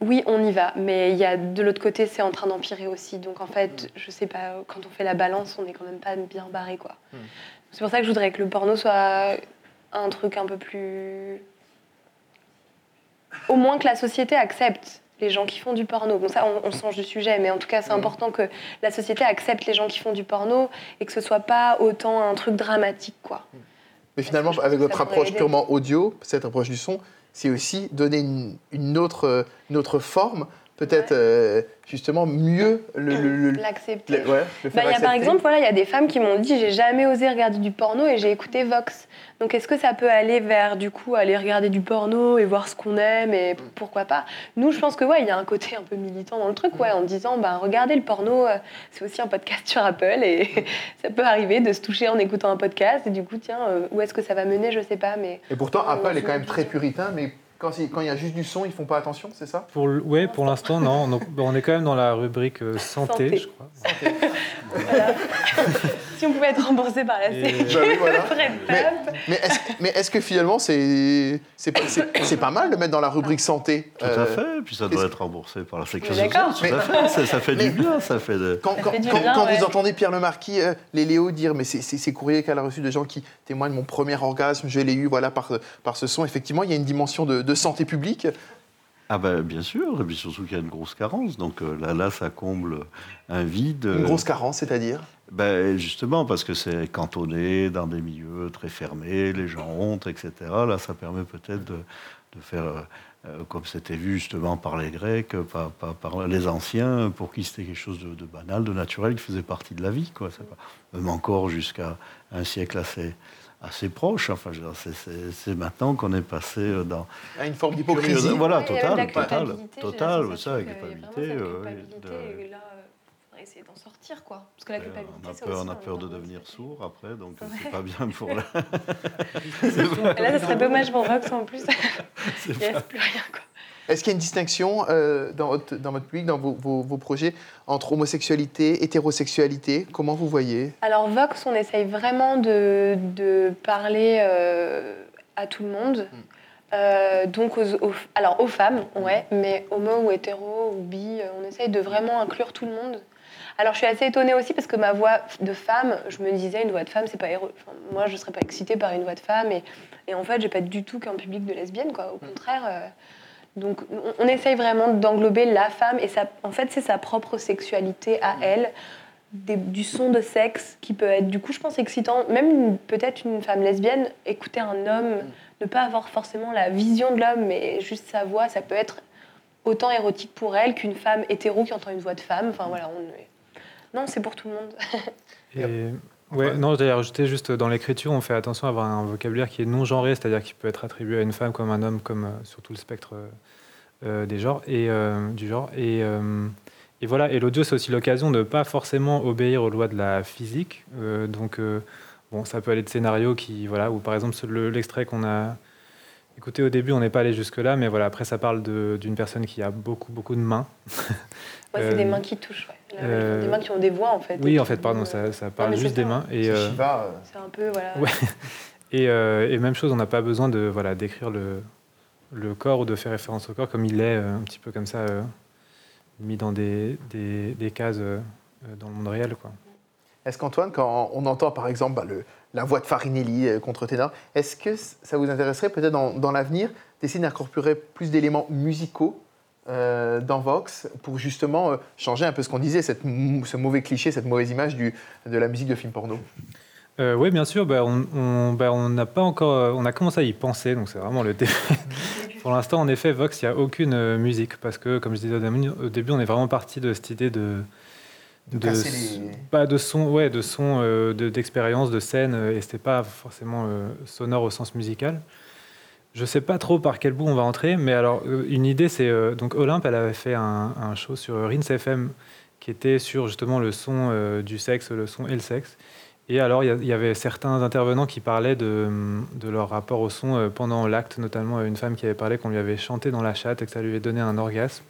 Oui, on y va, mais il y a de l'autre côté, c'est en train d'empirer aussi. Donc en fait, je sais pas, quand on fait la balance, on est quand même pas bien barré, quoi. C'est pour ça que je voudrais que le porno soit un truc un peu plus, au moins que la société accepte les gens qui font du porno. Bon ça, on, on change de sujet, mais en tout cas, c'est Hmm. important que la société accepte les gens qui font du porno et que ce soit pas autant un truc dramatique, quoi. Mais finalement, avec votre approche purement audio, cette approche du son, c'est aussi donner une, une autre, euh, une autre forme, peut-être Ouais. euh, justement mieux le, L'accepter. ouais, Bah, faire il y a par exemple, voilà, il y a des femmes qui m'ont dit j'ai jamais osé regarder du porno et j'ai écouté Vox. Donc est-ce que ça peut aller vers du coup aller regarder du porno et voir ce qu'on aime et pourquoi pas? Nous, je pense que ouais, il y a un côté un peu militant dans le truc, ouais, en disant bah regardez le porno, euh, c'est aussi un podcast sur Apple et ça peut arriver de se toucher en écoutant un podcast et du coup tiens euh, où est-ce que ça va mener, je sais pas, mais Et pourtant, Apple est quand même très puritain, mais quand il quand y a juste du son, ils font pas attention, c'est ça? Pour, le- ouais, pour l'instant, non. Donc, on est quand même dans la rubrique euh, santé, Santé. je crois. voilà. si on pouvait être remboursé par la Sécu, Bah oui, voilà. Mais-. Mais est-ce que finalement, c'est pas, mal de mettre dans la rubrique santé Tout à euh, fait, puis ça doit être remboursé par la sécurité d'accord. sociale. Tout à fait, ça, ça fait Mais- du bien, ça fait de... Quand, Ça quand- fait du quand- bien, quand ouais. vous entendez Pierre Lemarquis, euh, les Léo dire mais c'est ces courriers qu'elle a reçus de gens qui témoignent mon premier orgasme, je l'ai eu voilà par, par ce son, effectivement, il y a une dimension de, de santé publique. Ah ben bien sûr, et puis surtout qu'il y a une grosse carence, donc euh, là, là ça comble un vide. Une euh, grosse carence, c'est-à-dire? Ben, justement, parce que c'est cantonné dans des milieux très fermés, les gens ont honte, etc. Là, ça permet peut-être de, de faire, euh, comme c'était vu justement par les Grecs, par, par- par les anciens, pour qui c'était quelque chose de, de banal, de naturel, qui faisait partie de la vie. Quoi. C'est pas- même encore jusqu'à un siècle assez, assez proche. Enfin, je veux dire, c'est- maintenant qu'on est passé euh, dans... à une forme d'hypocrisie. Voilà, total, total, total, l'impression ça, la culpabilité. euh, et là, euh, faudrait essayer d'en sortir, quoi. Parce que la culpabilité, on a c'est peur, aussi on a peur de devenir sourd après, donc C'est pas bien pour la... Là, ça serait dommage pour Vox en plus. Il reste plus rien, quoi. Est-ce qu'il y a une distinction euh, dans, votre, dans votre public, dans vos, vos- vos projets, entre homosexualité, hétérosexualité? Comment vous voyez? Alors, Vox, on essaye vraiment de, de parler euh, à tout le monde. Mm. Euh, donc, aux, aux- alors aux femmes, ouais, mais homo ou hétéro ou bi, on essaye de vraiment inclure tout le monde. Alors, je suis assez étonnée aussi parce que ma voix de femme, je me disais, une voix de femme, c'est pas. Enfin, moi, je serais pas excitée par une voix de femme. Et, et en fait, j'ai pas du tout qu'un public de lesbiennes, quoi. Au contraire. euh, donc, on, on essaye vraiment d'englober la femme et ça, en fait, c'est sa propre sexualité à elle, des- du son de sexe qui peut être, du coup, je pense excitant. Même peut-être une femme lesbienne, écouter un homme, ne pas avoir forcément la vision de l'homme, mais juste sa voix, ça peut être autant érotique pour elle qu'une femme hétéro qui entend une voix de femme. Enfin voilà, on est- non, c'est pour tout le monde. Et, ouais, non, j'allais rajouter juste dans l'écriture, on fait attention à avoir un vocabulaire qui est non genré, c'est-à-dire qui peut être attribué à une femme comme un homme, comme euh, sur tout le spectre euh, euh, des genres et euh, du genre. Et, euh, et voilà. Et l'audio, c'est aussi l'occasion de pas forcément obéir aux lois de la physique. Euh, donc, euh, bon, ça peut aller de scénarios qui, voilà, ou par exemple le- l'extrait qu'on a écouté au début, on n'est pas allé jusque là, mais voilà. Après, ça parle de- d'une personne qui a beaucoup, beaucoup de mains. Ouais, c'est Euh, des mains qui touchent, ouais. Euh, Des mains qui ont des voix en fait. Oui, et en fait, pardon, ça, ça parle juste des mains. Et, C'est euh, Shiva, euh, C'est un peu voilà. Ouais. Et, euh, et même chose, on n'a pas besoin de voilà d'écrire le, le corps ou de faire référence au corps comme il est un petit peu comme ça euh, mis dans des, des, des cases dans le monde réel quoi. Est-ce qu'Antoine, quand on entend par exemple bah, le- la voix de Farinelli euh, contre ténor, est-ce que ça vous intéresserait peut-être dans, dans l'avenir d'essayer d'incorporer plus d'éléments musicaux euh, dans Vox pour justement euh, changer un peu ce qu'on disait, cette ce mauvais cliché, cette mauvaise image du, de la musique de film porno Euh, oui, bien sûr. bah, on on- bah, on n'a pas encore, on a commencé à y penser, donc c'est vraiment le début. Pour l'instant, en effet, Vox, il n'y a aucune musique parce que, comme je disais au début, on est vraiment parti de cette idée de De les- pas de son, ouais, de son, euh, de- d'expérience, de, scène, et c'était pas forcément euh, sonore au sens musical. Je sais pas trop par quel bout on va entrer, mais alors euh, une idée, c'est euh, donc Olympe, elle avait fait un, un show sur Rince FM qui était sur justement le son euh, du sexe, le son et le sexe. Et alors il y avait certains intervenants qui parlaient de, de leur rapport au son euh, pendant l'acte, notamment une femme qui avait parlé qu'on lui avait chanté dans la chatte et que ça lui avait donné un orgasme.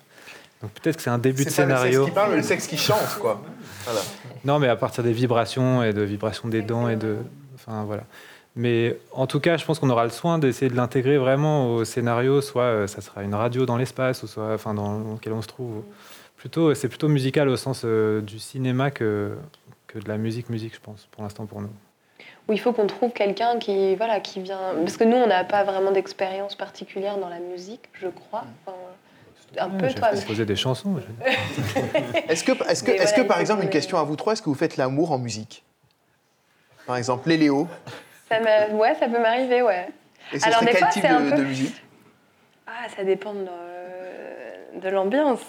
Donc peut-être que c'est un début de C'est pas le scénario. sexe qui parle, le sexe qui chante, quoi. Voilà. Non, mais à partir des vibrations et de vibrations des dents et de. Enfin, voilà. Mais en tout cas, je pense qu'on aura le soin d'essayer de l'intégrer vraiment au scénario, soit euh, ça sera une radio dans l'espace, ou soit enfin, dans lequel on se trouve. Plutôt, c'est plutôt musical au sens euh, du cinéma que, que de la musique, musique, je pense, pour l'instant pour nous. Où il faut qu'on trouve quelqu'un qui, voilà, qui vient. Parce que nous, on n'a pas vraiment d'expérience particulière dans la musique, je crois. Enfin, un peu, toi. composé des chansons. je- Est-ce que, est-ce que, est-ce voilà, que par exemple, une question à vous trois, est-ce que vous faites l'amour en musique? Par exemple, les Léo. Ça ouais, ça peut m'arriver, ouais. Et ce Alors, des quel fois, type c'est un de, peu- de musique? Ah, ça dépend de, euh, de l'ambiance.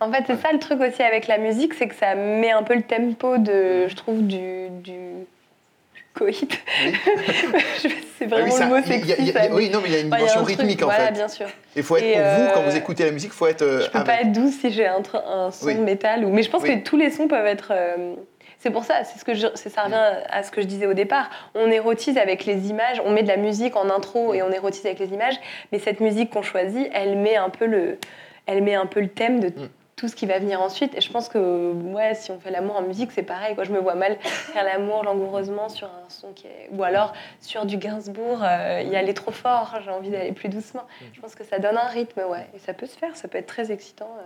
En fait, c'est ça le truc aussi avec la musique, c'est que ça met un peu le tempo de, je trouve, du, du coït. Oui. Je- c'est Ah vraiment oui, ça- le mot il y a- sexy. il y a- ça, mais- oui, non, mais il y a une Enfin, dimension un truc, rythmique en voilà, fait. bien sûr. Il faut être Et, pour vous, quand euh, vous écoutez la musique, il faut être. euh, Je peux avec. pas être douce si j'ai un, son Oui. de métal. Ou... Mais je pense que tous les sons peuvent être. euh, C'est pour ça, c'est ce que je... ça revient à ce que je disais au départ. On érotise avec les images, on met de la musique en intro et on érotise avec les images. Mais cette musique qu'on choisit, elle met un peu le, elle met un peu le thème de Mm. tout ce qui va venir ensuite. Et je pense que ouais, si on fait l'amour en musique, c'est pareil. Quoi. Je me vois mal faire l'amour langoureusement sur un son qui est, ou alors sur du Gainsbourg, euh, y aller trop fort. J'ai envie d'aller plus doucement. Je pense que ça donne un rythme, ouais. Et ça peut se faire, ça peut être très excitant. euh.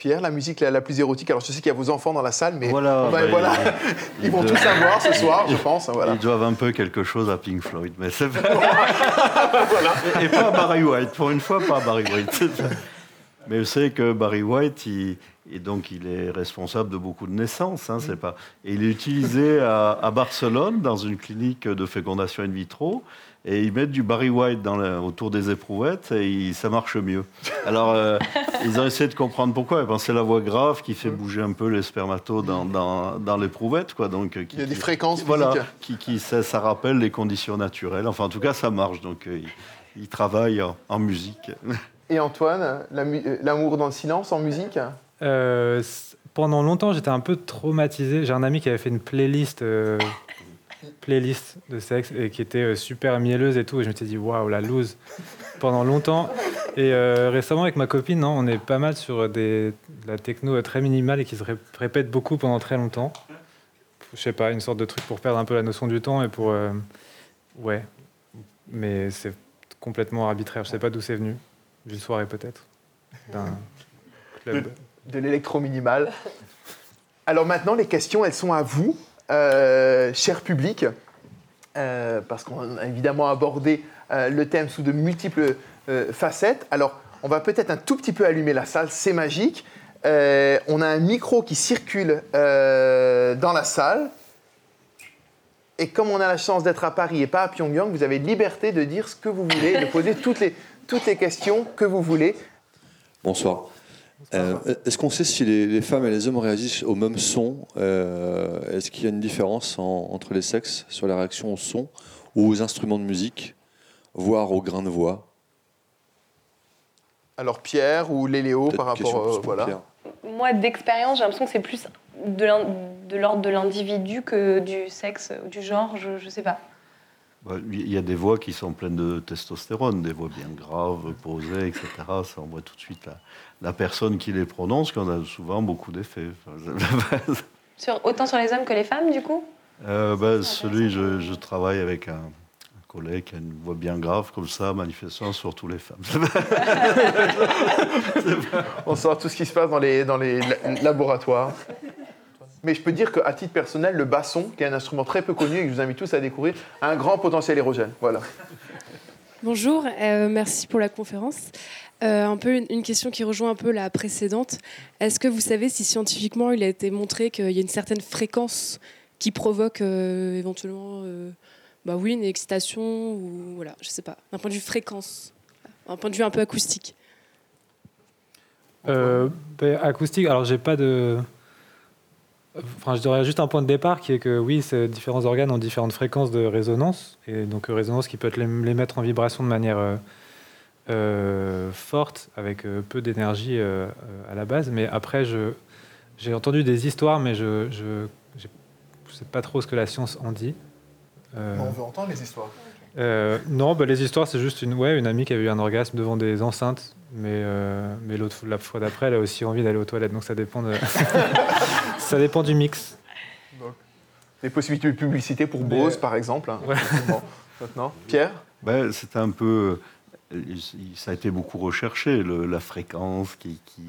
Pierre, la musique la, la plus érotique. Alors, je sais qu'il y a vos enfants dans la salle, mais Voilà, bah, voilà. ils- ils vont ils tout doivent- savoir ce soir, je pense. Voilà. Ils doivent un peu quelque chose à Pink Floyd, mais c'est pas... Et pas à Barry White, pour une fois, pas à Barry White. Mais je sais que Barry White, il, et donc il est responsable de beaucoup de naissances, hein, c'est pas. Et il est utilisé à, à Barcelone dans une clinique de fécondation in vitro. Et ils mettent du Barry White dans autour des éprouvettes et il- ça marche mieux. Alors, euh, ils ont essayé de comprendre pourquoi. Ben, c'est la voix grave qui fait bouger un peu les spermatos dans, dans, dans l'éprouvette. Quoi. Donc, euh, qui- Il y a des qui- fréquences voilà, physiques. qui, qui- ça, ça rappelle les conditions naturelles. Enfin, en tout cas, ça marche. Donc, euh, il, il travaille en, en musique. Et Antoine, l'amour dans le silence en musique? Euh, pendant longtemps, j'étais un peu traumatisé. J'ai un ami qui avait fait une playlist, euh, playlist de sexe et qui était euh, super mielleuse et tout. Et je me suis dit, waouh, la loose. Pendant longtemps. Et euh, récemment, avec ma copine, non, on est pas mal sur des, de la techno très minimale et qui se ré- répète beaucoup pendant très longtemps. Je sais pas, une sorte de truc pour perdre un peu la notion du temps et pour. euh, ouais. Mais c'est complètement arbitraire. Je sais pas d'où c'est venu. D'une soirée peut-être. D'un club. de l'électro minimal. Alors maintenant, les questions, elles sont à vous, cher public, euh, parce qu'on a évidemment abordé euh, le thème sous de multiples euh, facettes. Alors, on va peut-être un tout petit peu allumer la salle, c'est magique. Euh, on a un micro qui circule euh, dans la salle. Et comme on a la chance d'être à Paris et pas à Pyongyang, vous avez liberté de dire ce que vous voulez, de poser toutes les, toutes les questions que vous voulez. Bonsoir. Euh, Est-ce qu'on sait si les, les femmes et les hommes réagissent au même son Euh, Est-ce qu'il y a une différence en- entre les sexes sur la réaction au son ou aux instruments de musique, voire au grain de voix? Alors Pierre ou Léléo par rapport euh, voilà. Pierre. Moi, d'expérience, j'ai l'impression que c'est plus de l'ordre de l'individu que du sexe ou du genre, je, je sais pas. Bah, Il y a des voix qui sont pleines de testostérone, des voix bien graves, posées, etc. Ça, on voit tout de suite la, la personne qui les prononce, qu'on a souvent beaucoup d'effets. Sur, autant sur les hommes que les femmes, du coup? Euh, ben, celui, je, je travaille avec un, un collègue qui a une voix bien grave, comme ça, manifestement, sur tous les femmes. On saura tout ce qui se passe dans les, dans les la- laboratoires. Mais je peux dire qu'à titre personnel, le basson, qui est un instrument très peu connu et que je vous invite tous à découvrir, a un grand potentiel érogène. Voilà. Bonjour, euh, merci pour la conférence. Euh, un peu une, une question qui rejoint un peu la précédente. Est-ce que vous savez si scientifiquement il a été montré qu'il y a une certaine fréquence qui provoque euh, éventuellement, euh, bah oui, une excitation ou voilà, je sais pas, d'un point de vue fréquence, un point de vue un peu acoustique? Euh, ben, acoustique, alors j'ai pas de. Enfin, je dirais juste un point de départ qui est que oui, ces différents organes ont différentes fréquences de résonance, et donc euh, résonance qui peut être les, les mettre en vibration de manière euh, euh, forte, avec euh, peu d'énergie à la base. Mais après, j'ai entendu des histoires, mais je je sais pas trop ce que la science en dit. On veut entendre les histoires. non, bah, les histoires, c'est juste une, ouais, une amie qui a eu un orgasme devant des enceintes, mais, euh, mais l'autre la fois d'après, elle a aussi envie d'aller aux toilettes, donc ça dépend, de... ça dépend du mix. Des possibilités de publicité pour Mais, Bose, euh, par exemple. hein. ouais. Bon, maintenant, Pierre Ben, c'est un peu. il- Ça a été beaucoup recherché, le- la fréquence qui, qui,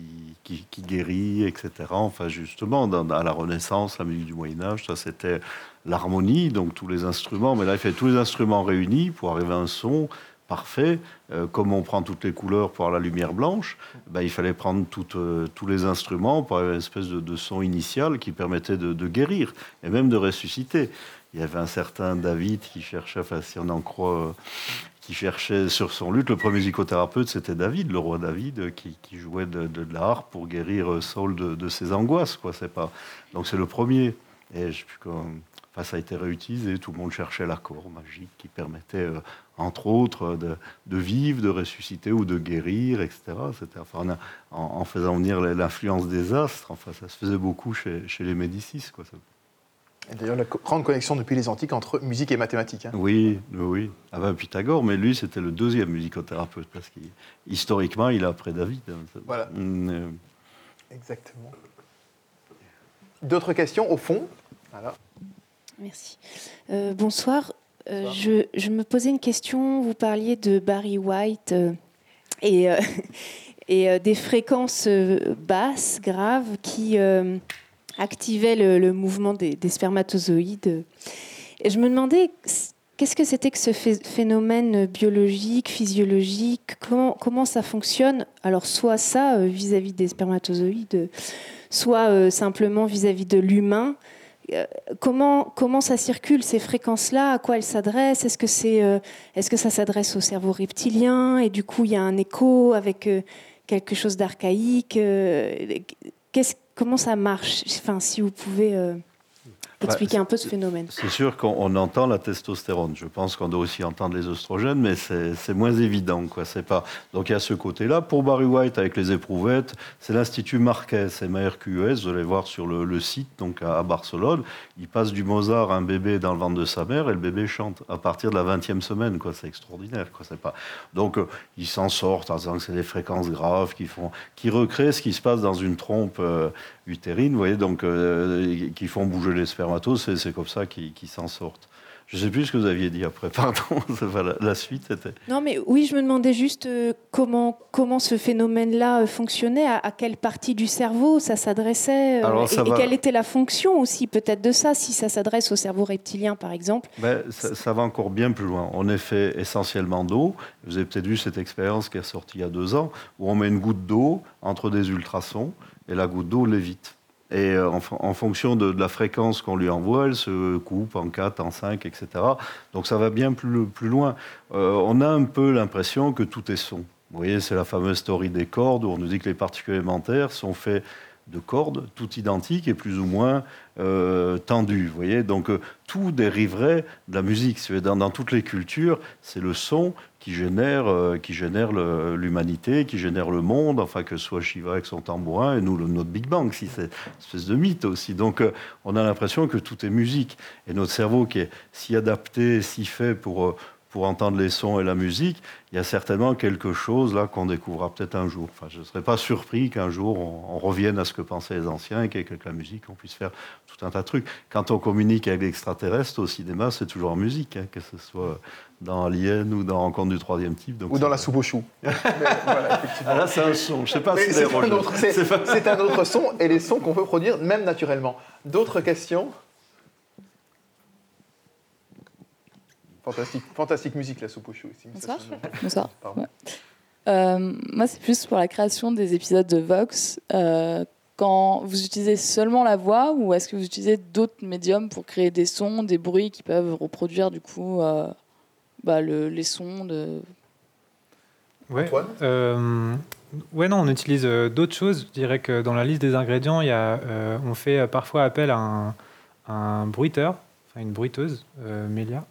qui- qui guérit, etc. Enfin, justement, dans, dans la Renaissance, la musique du Moyen-Âge, ça c'était l'harmonie, donc tous les instruments. Mais là, il fait tous les instruments réunis pour arriver à un son parfait. Euh, comme on prend toutes les couleurs pour la lumière blanche, ben, il fallait prendre euh, tous les instruments pour une espèce de, son initial qui permettait de, guérir et même de ressusciter. Il y avait un certain David qui cherchait, enfin, si on en croit. euh, qui cherchait sur son luth. Le premier musicothérapeute, c'était David, le roi David, qui, jouait de, de, la harpe pour guérir Saul de, ses angoisses. Quoi. Pas... Donc c'est le premier. Et je Enfin, ça a été réutilisé. Tout le monde cherchait l'accord magique qui permettait, euh, entre autres, de, de vivre, de ressusciter ou de guérir, etc. Enfin, a- en, en faisant venir l'influence des astres, enfin, ça se faisait beaucoup chez, chez les Médicis. Quoi. Ça- D'ailleurs, la grande connexion depuis les antiques entre musique et mathématiques. hein. Oui, oui. Ah ben Pythagore, mais lui, c'était le deuxième musicothérapeute, parce qu'historiquement, il est après David. hein. Voilà. Mm, euh, Exactement. D'autres questions au fond. Merci. Euh, bonsoir. Euh, je, je me posais une question. Vous parliez de Barry White euh, et, et des fréquences basses, graves, qui activaient le, le mouvement des, des spermatozoïdes. Et je me demandais qu'est-ce que c'était que ce phé- phénomène biologique, physiologique, comment, comment ça fonctionne? Alors, soit ça vis-à-vis des spermatozoïdes, soit euh, simplement vis-à-vis de l'humain. Euh, comment, comment ça circule ces fréquences-là? À quoi elles s'adressent? Est-ce que, c'est, euh, que ça s'adresse au cerveau reptilien? Et du coup il y a un écho avec quelque chose d'archaïque Comment ça marche? Enfin, si vous pouvez euh, expliquer un peu ce phénomène. C'est sûr qu'on on entend la testostérone. Je pense qu'on doit aussi entendre les oestrogènes, mais c'est moins évident. Quoi. C'est pas... Donc il y a ce côté-là. Pour Barry White, avec les éprouvettes, c'est l'Institut Marquez, MARQS, vous allez voir sur le, le site donc à, à Barcelone. Il passe du Mozart à un bébé dans le ventre de sa mère et le bébé chante à partir de la 20e semaine. Quoi. C'est extraordinaire. Quoi. Pas... Donc euh, ils s'en sortent en disant que c'est des fréquences graves qui, font... qui recréent ce qui se passe dans une trompe euh, utérine, vous voyez, donc euh, qui font bouger les spermatos, c'est, comme ça qu'ils, s'en sortent. Je ne sais plus ce que vous aviez dit après, pardon, la suite était... Non, mais oui, je me demandais juste euh, comment, comment ce phénomène-là euh, fonctionnait, à, à quelle partie du cerveau ça s'adressait, et, quelle était la fonction aussi peut-être de ça, si ça s'adresse au cerveau reptilien par exemple. Ben, ça, ça va encore bien plus loin. On est fait essentiellement d'eau. Vous avez peut-être vu cette expérience qui est sortie il y a deux ans, où on met une goutte d'eau entre des ultrasons et la goutte d'eau lévite. Et euh, en, fon- en fonction de, la fréquence qu'on lui envoie, elle se coupe en 4, en 5, etc. Donc ça va bien plus, plus loin. Euh, on a un peu l'impression que tout est son. Vous voyez, c'est la fameuse théorie des cordes, où on nous dit que les particules élémentaires sont faits de cordes, toutes identiques et plus ou moins euh, tendues. Vous voyez, donc tout dériverait de la musique. Dans toutes les cultures, c'est le son qui génère, euh, qui génère l'humanité, qui génère le monde. Enfin, que ce soit Shiva avec son tambourin et nous, notre Big Bang, si c'est une espèce de mythe aussi. Donc, euh, on a l'impression que tout est musique. Et notre cerveau, qui est si adapté, si fait pour euh, pour entendre les sons et la musique, il y a certainement quelque chose là qu'on découvrira peut-être un jour. Enfin, je ne serais pas surpris qu'un jour on, on revienne à ce que pensaient les anciens et qu'avec la musique on puisse faire tout un tas de trucs. Quand on communique avec l'extraterrestre au cinéma, c'est toujours en musique, hein, que ce soit dans Alien ou dans Rencontre du troisième type. Donc Ou dans la soupe aux choux. Mais voilà, effectivement. Ah, là, c'est un son. Je sais pas si c'est un, autre, c'est- c'est pas- c'est un autre son et les sons qu'on peut produire même naturellement. D'autres questions? Fantastique, fantastique musique, la soupe au chou aussi. Bonsoir. Bonsoir. Euh, moi, c'est plus pour la création des épisodes de Vox. Euh, quand vous utilisez seulement la voix ou est-ce que vous utilisez d'autres médiums pour créer des sons, des bruits qui peuvent reproduire du coup euh, bah, le, les sons de... Ouais, ouais, non, on utilise d'autres choses. Je dirais que dans la liste des ingrédients, il y a, on fait parfois appel à un, un bruiteur, enfin une bruiteuse, Mélia,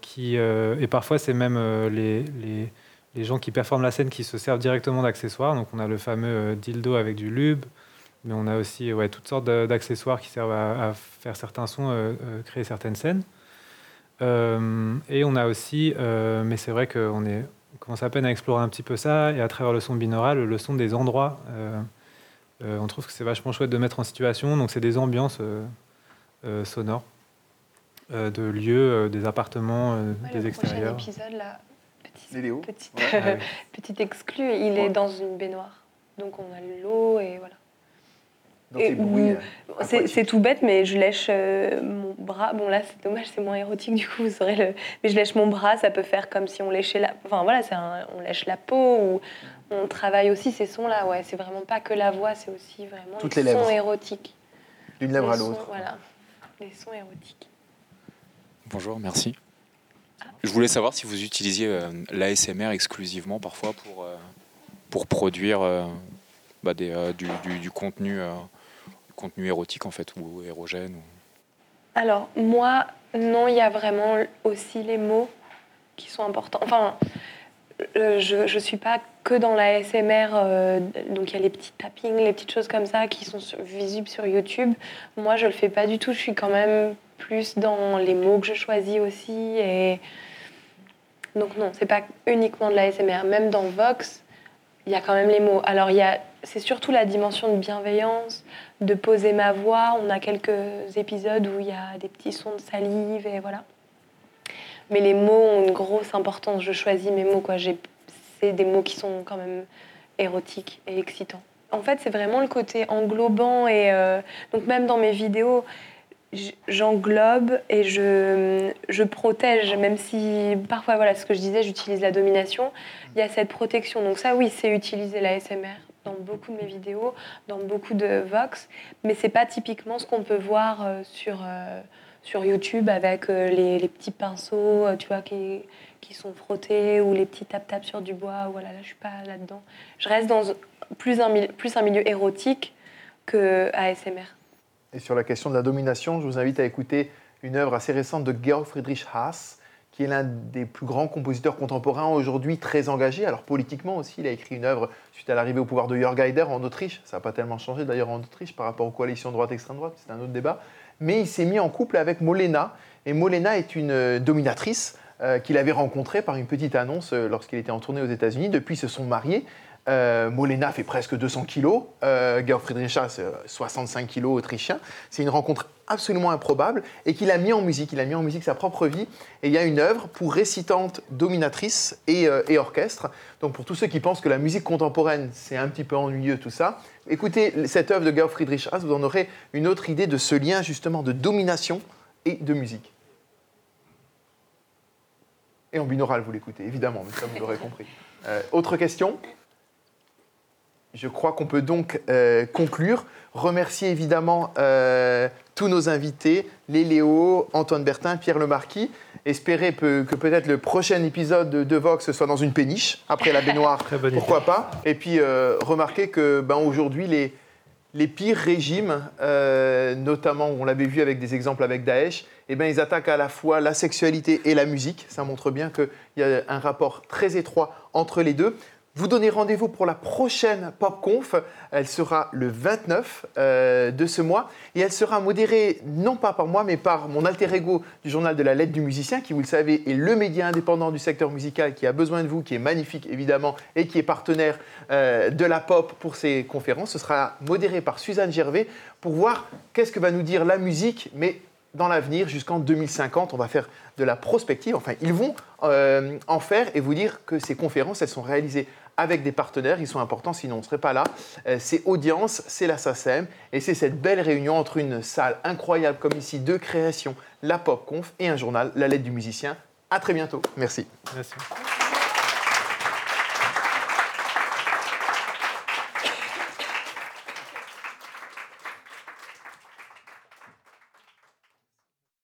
qui, et parfois c'est même les, les les gens qui performent la scène qui se servent directement d'accessoires. Donc on a le fameux euh, dildo avec du lube, mais on a aussi ouais, toutes sortes d'accessoires qui servent à, faire certains sons, euh, euh, créer certaines scènes. Et on a aussi, mais c'est vrai qu'on est, on commence à peine à explorer un petit peu ça, et à travers le son binaural, le son des endroits. on trouve que c'est vachement chouette de mettre en situation. Donc c'est des ambiances sonores. de lieux, des appartements, des le extérieurs. épisode, là, Léo. Petite, euh, petite exclue, il est dans une baignoire. Donc on a l'eau et voilà. C'est tout bête, mais je lèche euh, mon bras. Bon, là, c'est dommage, c'est moins érotique, du coup, vous saurez le. Mais je lèche mon bras, ça peut faire comme si on léchait la. Enfin, voilà, un... on lèche la peau ou on travaille aussi ces sons-là. Ouais, c'est vraiment pas que la voix, c'est aussi vraiment Toutes les, les sons érotiques. D'une lèvre à l'autre. Voilà, les sons érotiques. Bonjour, merci. Je voulais savoir si vous utilisiez euh, l'ASMR exclusivement parfois pour, euh, pour produire euh, bah, des, du, du, contenu, contenu érotique en fait, ou érogène. Alors moi, non, il y a vraiment aussi les mots qui sont importants. Enfin, je ne suis pas que dans l'ASMR, donc il y a les petits tappings, les petites choses comme ça qui sont visibles sur YouTube. Moi, je le fais pas du tout. Je suis quand même plus dans les mots que je choisis aussi et donc non, c'est pas uniquement de l'ASMR. Même dans Vox, il y a quand même les mots. Alors il y a, c'est surtout la dimension de bienveillance, de poser ma voix. On a quelques épisodes où il y a des petits sons de salive et voilà. Mais les mots ont une grosse importance. Je choisis mes mots quoi. c'est des mots qui sont quand même érotiques et excitants. En fait, c'est vraiment le côté englobant et euh, donc même dans mes vidéos, j'englobe et je, je, protège, même si parfois, voilà ce que je disais, j'utilise la domination, il y a cette protection. Donc ça, oui, c'est utiliser la SMR dans beaucoup de mes vidéos, dans beaucoup de Vox, mais c'est pas typiquement ce qu'on peut voir euh, sur, euh, sur YouTube avec euh, les, les, petits pinceaux, tu vois, qui, qui sont frottés ou les petits tap-tap sur du bois. Voilà, là, je suis pas là-dedans. Je reste dans plus un, plus un milieu érotique que ASMR. Et sur la question de la domination, je vous invite à écouter une œuvre assez récente de Georg Friedrich Haas, qui est l'un des plus grands compositeurs contemporains aujourd'hui très engagé. Alors politiquement aussi, il a écrit une œuvre suite à l'arrivée au pouvoir de Jörg Haider en Autriche. Ça n'a pas tellement changé d'ailleurs en Autriche par rapport aux coalitions droite-extrême droite, c'est un autre débat. Mais il s'est mis en couple avec Molena. Et Molena est une euh, dominatrice euh, qu'il avait rencontrée par une petite annonce euh, lorsqu'il était en tournée aux États-Unis. Depuis, ils se sont mariés. Euh, Molena fait presque 200 kilos, euh, Georg Friedrich c'est 65 kilos autrichien. C'est une rencontre absolument improbable et qu'il a mis en musique. Il a mis en musique sa propre vie et il y a une œuvre pour récitante, dominatrice et, euh, orchestre. Donc pour tous ceux qui pensent que la musique contemporaine c'est un petit peu ennuyeux tout ça, écoutez cette œuvre de Georg Friedrich Haas, vous en aurez une autre idée de ce lien justement de domination et de musique. Et en binaural, vous l'écoutez, évidemment, mais ça vous l'aurez compris. autre question? Je crois qu'on peut donc euh, conclure. Remercier évidemment euh, tous nos invités, les Léo, Antoine Bertin, Pierre Lemarquis. Espérer que peut-être le prochain épisode de, Vox soit dans une péniche, après la baignoire, pourquoi pas? Et puis euh, remarquer que ben, aujourd'hui, les, les pires régimes, notamment, on l'avait vu avec des exemples avec Daesh, eh ben, ils attaquent à la fois la sexualité et la musique. Ça montre bien qu'il y a un rapport très étroit entre les deux vous donnez rendez-vous pour la prochaine PopConf. Elle sera le 29 euh, de ce mois et elle sera modérée non pas par moi mais par mon alter ego du journal de la lettre du musicien qui, vous le savez, est le média indépendant du secteur musical qui a besoin de vous, qui est magnifique évidemment et qui est partenaire euh, de la pop pour ces conférences. Ce sera modéré par Suzanne Gervais pour voir qu'est-ce que va nous dire la musique mais dans l'avenir, jusqu'en 2050, on va faire de la prospective. Enfin, ils vont euh, en faire et vous dire que ces conférences, elles sont réalisées avec des partenaires, ils sont importants, sinon on ne serait pas là. Euh, c'est Audience, c'est la SACEM, et c'est cette belle réunion entre une salle incroyable comme ici de création, la Pop Conf et un journal, La Lettre du Musicien. À très bientôt. Merci. Merci.